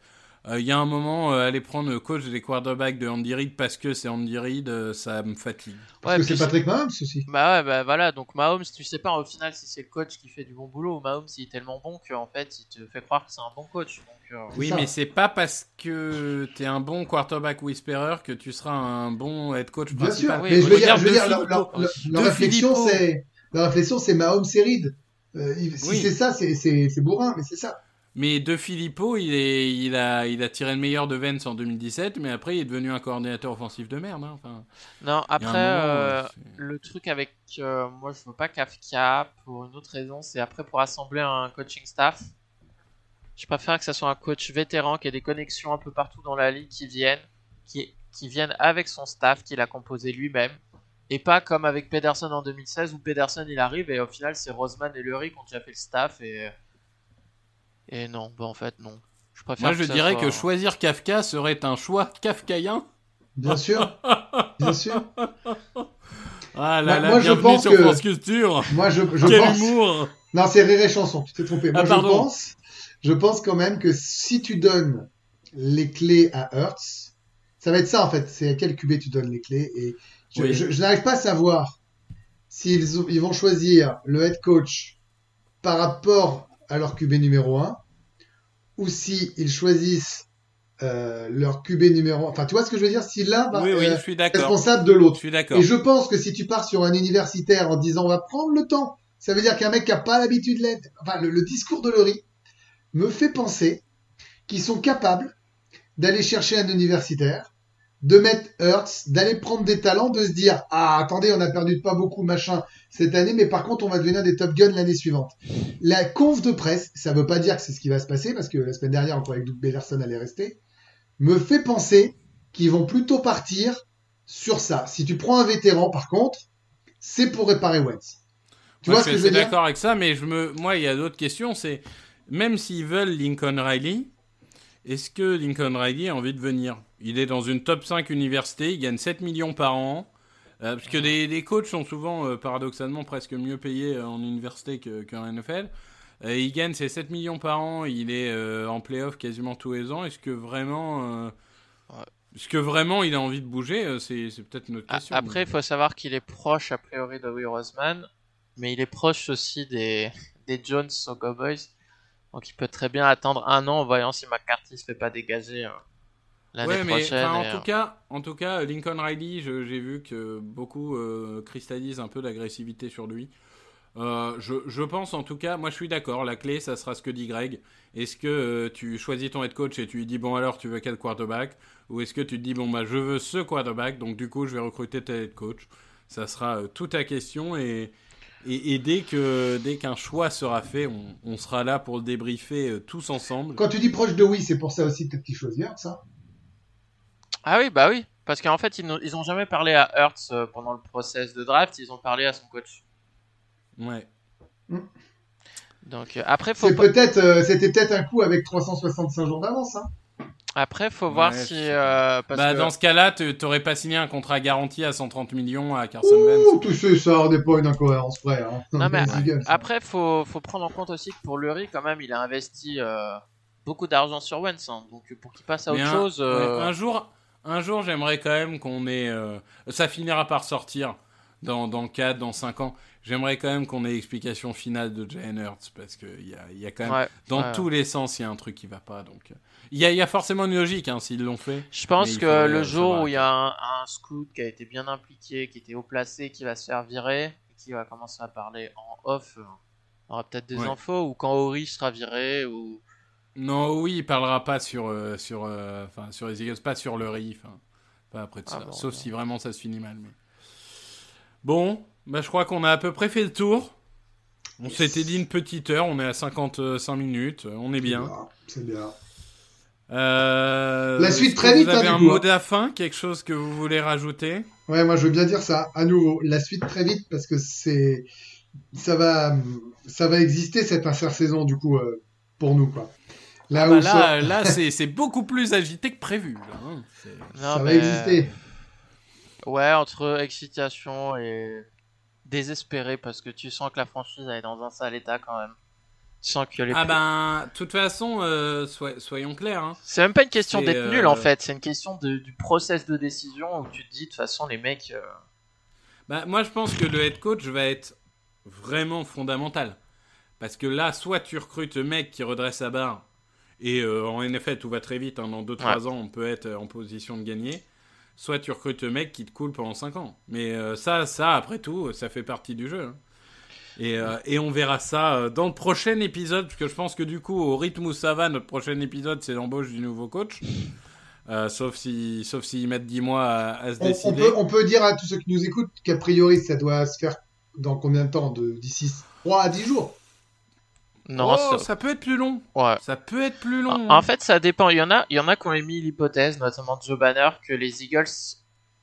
Euh, Il y a un moment, euh, aller prendre le coach des quarterbacks de Andy Reid parce que c'est Andy Reid, euh, ça me fatigue. Parce ouais, que c'est Patrick Mahomes aussi. Bah ouais, bah voilà, donc Mahomes, tu sais pas au final si c'est le coach qui fait du bon boulot ou Mahomes il est tellement bon qu'en fait il te fait croire que c'est un bon coach. Donc, euh, Oui, ça. mais c'est pas parce que t'es un bon quarterback whisperer que tu seras un bon head coach Bien sûr. principal. Oui, mais je veux dire, je veux dire, leur, réflexion, c'est, leur réflexion, c'est Mahomes et. Euh, il- si Oui. c'est ça, c'est bourrin, mais c'est ça. Mais De Filippo, il, est, il, a, il a tiré le meilleur de Vence en 2017, mais après il est devenu un coordinateur offensif de merde. hein. Enfin, Non, après, moment, euh, euh, le truc avec euh, moi je veux pas Kafka pour une autre raison, c'est après pour assembler un coaching staff. Je préfère que ça soit un coach vétéran qui ait des connexions un peu partout dans la ligue qui viennent, qui, qui viennent avec son staff qu'il a composé lui-même. Et pas comme avec Pedersen en 2016 où Pedersen il arrive et au final c'est Roseman et Lurie qui ont déjà fait le staff et et non, bah en fait non. Je préfère Moi je que dirais soit- que choisir Kafka serait un choix kafkaïen. Bien sûr. Bien sûr. Ah là Moi- là, moi, je pense sur que- France Culture. Moi, je, je Quel pense. humour Non, c'est Rire et Chanson, tu t'es trompé. Moi, Ah, je pense, je pense quand même que si tu donnes les clés à Hertz, ça va être ça en fait. C'est à quel QB tu donnes les clés et je, Oui. je- je n'arrive pas à savoir s'ils ils vont choisir le head coach par rapport à leur QB numéro 1 ou si ils choisissent euh, leur QB numéro 1. Enfin, tu vois ce que je veux dire? Si l'un va Oui, oui, euh, responsable de Je l'autre. suis d'accord. Et je pense que si tu pars sur un universitaire en disant on va prendre le temps, ça veut dire qu'un mec qui a pas l'habitude de enfin le, le discours de Laurie me fait penser qu'ils sont capables d'aller chercher un universitaire, de mettre Hertz, d'aller prendre des talents, de se dire ah attendez on a perdu pas beaucoup machin cette année, mais par contre on va devenir des Top Gun l'année suivante. La conf de presse, ça veut pas dire que c'est ce qui va se passer parce que la semaine dernière encore avec Doug Bellerson allait rester, me fait penser qu'ils vont plutôt partir sur ça. Si tu prends un vétéran, par contre, c'est pour réparer Wentz. Tu Moi, vois ce que suis je veux dire d'accord avec ça, mais je me, moi, il y a d'autres questions. C'est même s'ils veulent Lincoln Riley, est-ce que Lincoln Riley a envie de venir? Il est dans une top 5 université, il gagne 7 millions par an. euh, parce que les, les coachs sont souvent, euh, paradoxalement, presque mieux payés euh, en université que- qu'en NFL. Euh, il gagne ses 7 millions par an, il est en playoff quasiment tous les ans. Est-ce que vraiment. Ouais. Est-ce que vraiment il a envie de bouger C'est peut-être A- question. Après, mais- il faut savoir qu'il est proche, a priori, de Will Roseman, mais il est proche aussi des, des Jones aux Cowboys. Donc, il peut très bien attendre un an en voyant si McCarthy se fait pas dégager l'année Ouais, mais prochaine. en, et, tout euh, cas, en tout cas, Lincoln Riley, j'ai vu que beaucoup euh, cristallisent un peu d'agressivité sur lui. Euh, je, je pense en tout cas, moi je suis d'accord, la clé ça sera ce que dit Greg. Est-ce que euh, tu choisis ton head coach et tu lui dis bon alors tu veux quel quarterback? Ou est-ce que tu te dis bon bah je veux ce quarterback donc du coup je vais recruter tel head coach? Ça sera euh, toute ta question et, et, et dès que dès qu'un choix sera fait, on, on sera là pour le débriefer euh, tous ensemble. Quand tu dis proche de oui, c'est pour ça aussi peut-être qu'ils choisissent ça? Ah oui, bah oui. Parce qu'en fait, ils n'ont ils ont jamais parlé à Hertz euh, pendant le process de draft, ils ont parlé à son coach. Ouais. Donc, euh, après, faut C'est pas- peut-être, euh, c'était peut-être un coup avec 365 jours d'avance. Hein. Après, faut voir Ouais, si. euh, parce Bah, que- Dans ce cas-là, tu t'aurais pas signé un contrat garanti à 130 millions à Carson Wentz. Ouh, tout c'est ça, on n'est pas une incohérence près. Hein. Non, mais ça. Après, faut, faut prendre en compte aussi que pour Lurie, quand même, il a investi euh, beaucoup d'argent sur Wentz. hein. Donc, pour qu'il passe à autre un, chose. euh, ouais, un jour, un jour j'aimerais quand même qu'on ait. euh, ça finira par sortir dans, dans 4, dans 5 ans. J'aimerais quand même qu'on ait l'explication finale de Hurts parce qu'il y a, y a quand même. ouais, Dans ouais. tous les sens, il y a un truc qui va pas. Donc, euh, il y a, il y a forcément une logique hein, s'ils l'ont fait. Je pense que le euh, jour où il y a un, un scout qui a été bien impliqué, qui était haut placé, qui va se faire virer, et qui va commencer à parler en off, on aura peut-être des infos, ou quand Ori sera viré, ou. Non, oui, il parlera pas sur, euh, sur, euh, enfin, sur les Eagles, pas sur le riff. hein. Pas après de Ah ça. bon, Sauf si vraiment ça se finit mal. Mais... Bon, bah, je crois qu'on a à peu près fait le tour. On s'était dit une petite heure, on est à 55 minutes, euh, on est bien. C'est bien. Euh, La suite très vite, Vous avez hein, du un coup, mot hein. de la fin, quelque chose que vous voulez rajouter? Ouais, moi je veux bien dire ça à nouveau. La suite très vite parce que c'est ça va ça va exister cette intersaison du coup euh, pour nous quoi. Là Ah bah où ça, Là, là c'est c'est beaucoup plus agité que prévu. là, hein. Non, ça va exister. Ouais, entre excitation et désespéré parce que tu sens que la franchise elle est dans un sale état quand même. Tu sens que les. Ah ben, de toute façon, euh, soy- soyons clairs. Hein. C'est même pas une question d'être euh, nul en fait, c'est une question de- du process de décision où tu te dis de toute façon les mecs. euh, Bah, moi, je pense que le head coach va être vraiment fondamental. Parce que là, soit tu recrutes le mec qui redresse sa barre, et euh, en NFL, tout va très vite, hein, dans 2-3 ans, on peut être en position de gagner. Soit tu recrutes le mec qui te coule pendant 5 ans. Mais euh, ça, ça, après tout, ça fait partie du jeu. hein. Et, euh, et on verra ça dans le prochain épisode, parce que je pense que du coup, au rythme où ça va, notre prochain épisode, c'est l'embauche du nouveau coach. Euh, sauf si, sauf s'ils mettent 10 mois à, à se On, on décider. peut on peut dire à tous ceux qui nous écoutent qu'a priori ça doit se faire dans combien de temps? De d'ici 3 à 10 jours? Non, Oh, ça- ça peut être plus long. ouais. Ça peut être plus long. En fait, ça dépend. Il y en a, il y en a qui ont émis l'hypothèse, notamment Joe Banner, que les Eagles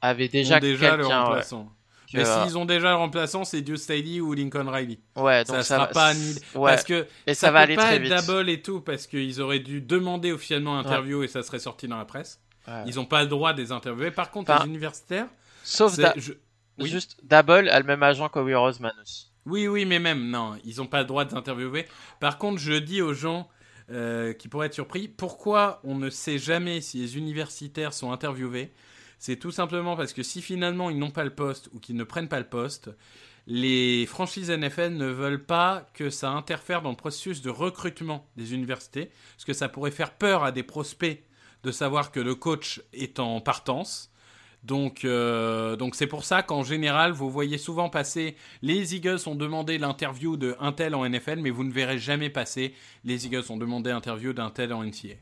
avaient déjà, déjà le quelqu'un. ouais, remplaçant. que, Mais euh, s'ils ont déjà le remplaçant, c'est Dieu Staley ou Lincoln Riley. ouais, Ça donc sera va- pas Annie- Ouais, Parce que et ça, ça, va peut aller pas très être vite. double et tout, parce qu'ils auraient dû demander officiellement l'interview et ça serait sorti dans la presse. Ils n'ont pas le droit de les interviewer. Par contre, Enfin, les universitaires, Sauf Da- je- oui. juste Double a le même agent qu'Howie Roseman aussi. Oui, oui, mais même, non, ils n'ont pas le droit de s'interviewer. Par contre, je dis aux gens euh, qui pourraient être surpris, pourquoi on ne sait jamais si les universitaires sont interviewés? C'est tout simplement parce que si finalement ils n'ont pas le poste ou qu'ils ne prennent pas le poste, les franchises NFL ne veulent pas que ça interfère dans le processus de recrutement des universités, parce que ça pourrait faire peur à des prospects de savoir que le coach est en partance. Donc, euh, donc c'est pour ça qu'en général, vous voyez souvent passer les Eagles ont demandé l'interview de un tel en NFL, mais vous ne verrez jamais passer les Eagles ont demandé l'interview d'un tel en NCA.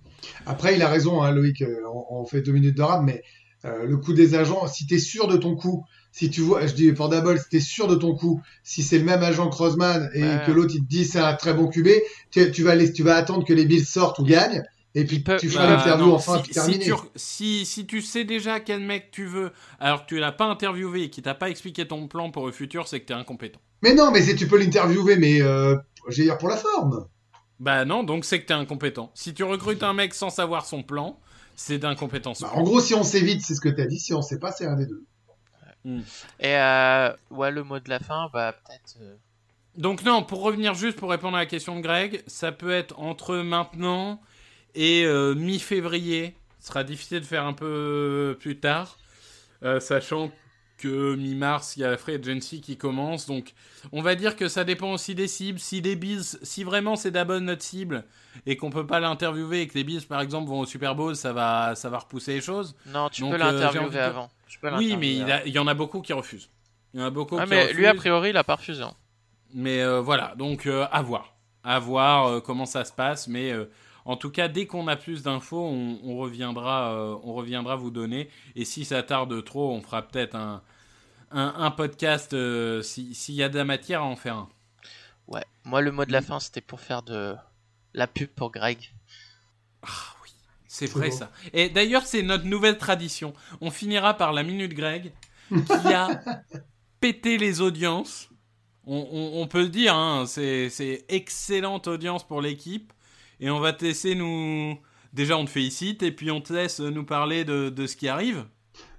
Après, il a raison, hein, Loïc, euh, on, on fait deux minutes de rap, mais euh, le coup des agents, si tu es sûr de ton coup, si tu vois, je dis pour Double, si tu es sûr de ton coup, si c'est le même agent que Roseman et Ouais. que l'autre il te dit c'est un très bon QB, tu, tu vas, les, tu vas attendre que les Bills sortent ou gagnent, et puis peut- tu feras Bah, l'interview enfin si, si tu, si, si tu sais déjà quel mec tu veux, alors que tu l'as pas interviewé et qu'il t'a pas expliqué ton plan pour le futur, c'est que tu es incompétent. Mais non, mais tu peux l'interviewer, mais euh, j'ai dire pour la forme. Bah non, donc c'est que tu es incompétent. Si tu recrutes un mec sans savoir son plan, c'est d'incompétence. Bah, en gros, si on sait vite, c'est ce que tu as dit, si on sait pas, c'est un des deux. Et euh, ouais, le mot de la fin, bah peut-être. euh, Donc non, pour revenir juste pour répondre à la question de Greg, ça peut être entre maintenant et euh, mi-février. Ce sera difficile de faire un peu plus tard, euh, sachant que mi-mars, il y a la free agency qui commence. Donc on va dire que ça dépend aussi des cibles. Si les Bills, si vraiment c'est d'abord notre cible et qu'on peut pas l'interviewer et que les Bills par exemple vont au Super Bowl, ça va, ça va repousser les choses. Non, tu Donc, peux euh, l'interviewer avant. Tu peux Oui, mais il, avant. a- il y en a beaucoup qui refusent. Il y en a beaucoup Ah, qui mais lui, a priori, il a pas refusé. hein. Mais euh, voilà, donc à voir. À voir comment ça se passe. Mais en tout cas, dès qu'on a plus d'infos, on, on reviendra, euh, on reviendra vous donner. Et si ça tarde trop, on fera peut-être un, un, un podcast euh, si- s'il y a de la matière à en faire un. Ouais. Moi, le mot de la fin, c'était pour faire de la pub pour Greg. C'est C'est vrai beau. ça. Et d'ailleurs, c'est notre nouvelle tradition. On finira par la minute Greg qui a pété les audiences. On, on- on peut le dire, hein, c'est c'est excellente audience pour l'équipe. Et on va te laisser nous. Déjà, on te félicite et puis on te laisse nous parler de, de ce qui arrive.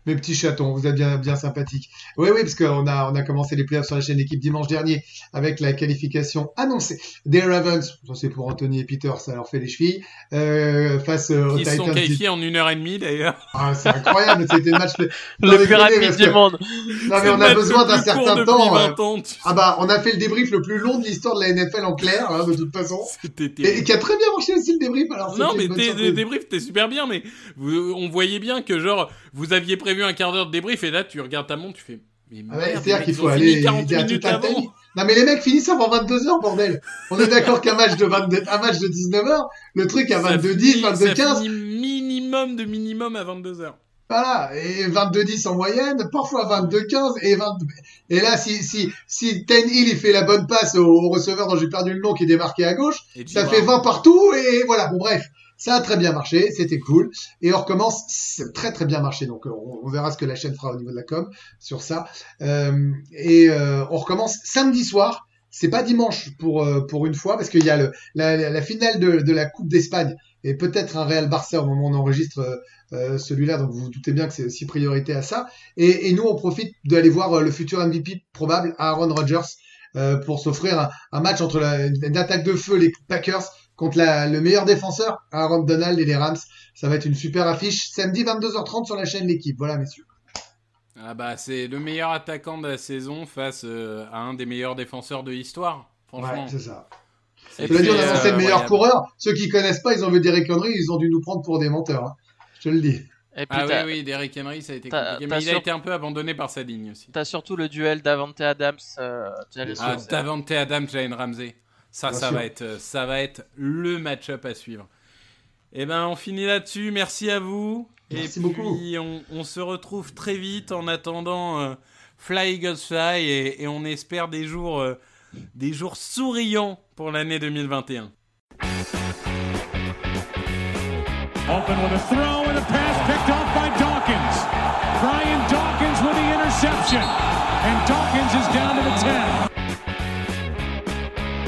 Mes petits chatons, vous êtes bien, bien sympathiques. Oui, oui, parce qu'on a, on a commencé les playoffs sur la chaîne d'équipe dimanche dernier avec la qualification annoncée des Ravens. Ça, c'est pour Anthony et Peter, ça leur fait les chevilles. Euh, face aux se sont qualifiés en une heure et demie d'ailleurs. Ah, c'est incroyable, c'était le match. Non, Le plus rapide du que- monde. Non, mais on a besoin le d'un certain temps. euh, 20 ans, tu- Ah bah, on a fait le débrief le plus long de l'histoire de la NFL en clair, hein, de toute façon. C'était Et, et qui a très bien marché aussi le débrief. Alors, Non, mais tes débriefs, t'es super bien, mais vous- on voyait bien que, genre, vous aviez prévu un quart d'heure de débrief, et là, tu regardes ta montre, tu fais. Ah ouais, C'est-à-dire qu'il faut aller fini 40 il y a minutes avant. Non, mais les mecs finissent avant 22h, bordel. On est d'accord qu'un match de 22, un match de 19h, le truc à Ça 22-10, finit- ça 22-15, finit minimum de minimum à 22h. voilà, et 22-10 en moyenne, parfois 22-15 et 22. Et là, si, si, si Ten Hill, il fait la bonne passe au, receveur dont j'ai perdu le nom qui est démarqué à gauche, ça fait Brown. 20 partout et voilà, bon bref. Ça a très bien marché, c'était cool. Et on recommence, c'est très très bien marché. Donc on, verra ce que la chaîne fera au niveau de la com sur ça. Euh, et euh, on recommence samedi soir. C'est pas dimanche pour euh, pour une fois parce qu'il y a le, la, la- finale de, de la Coupe d'Espagne et peut-être un Real Barça au moment où on enregistre euh, euh, celui-là. Donc vous vous doutez bien que c'est aussi priorité à ça. Et, et nous on profite d'aller voir le futur MVP probable Aaron Rodgers euh, pour s'offrir un, un match entre la, une attaque de feu les Packers contre la- le meilleur défenseur Aaron Donald et les Rams. Ça va être une super affiche samedi 22h30 sur la chaîne l'équipe. Voilà messieurs. Ah bah c'est le meilleur attaquant de la saison face euh, à un des meilleurs défenseurs de l'histoire. Franchement. Ouais, c'est ça. Je l'ai dit, on c'est, a censé euh, le meilleur coureur. Ceux qui connaissent pas, ils ont vu Derrick Henry, ils ont dû nous prendre pour des menteurs. hein. Je te le dis. Et puis Ah oui, oui, Derrick Henry, ça a été compliqué. Mais il a été un peu abandonné par sa ligne aussi. t'as surtout le duel d'Avante Adams. Euh, Ah. Davante Adams, Jalen Ramsey. Ça, Bien ça sûr. va, être, euh, ça va être le match-up à suivre. Eh ben, on finit là-dessus. Merci à vous. Merci et beaucoup. puis, on, on se retrouve très vite en attendant euh, Fly Eagles Fly et, et on espère des jours, euh, des jours souriants pour l'année 2021. Open with a throw and a pass picked off by Dawkins. Brian Dawkins with the interception. And Dawkins is down to the 10.